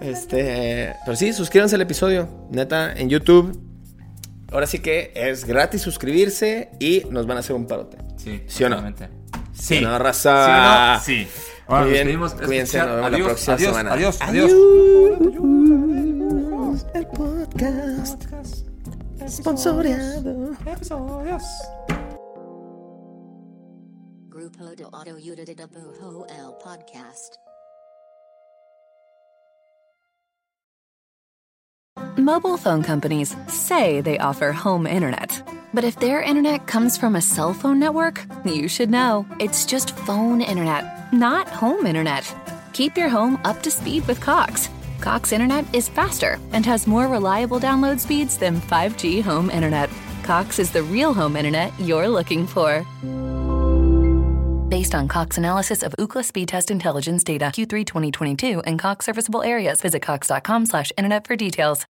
Este, pero sí, suscríbanse al episodio, neta, en YouTube. Ahora sí que es gratis suscribirse y nos van a hacer un parote. Sí, ¿Sí o no? Sí. No, raza. ¿Sí o no? Sí. Bueno, Muy nos bien, cuídense, nos vemos la próxima adiós, semana. Adiós, adiós, Adiós. El podcast sponsoreado. Grupo de Autoayuda de Dibujo el Podcast. Mobile phone companies say they offer home internet. But if their internet comes from a cell phone network, you should know. It's just phone internet, not home internet. Keep your home up to speed with Cox. Cox internet is faster and has more reliable download speeds than 5G home internet. Cox is the real home internet you're looking for. Based on Cox analysis of Ookla speed test intelligence data Q3 2022 and Cox serviceable areas, visit cox.com/internet for details.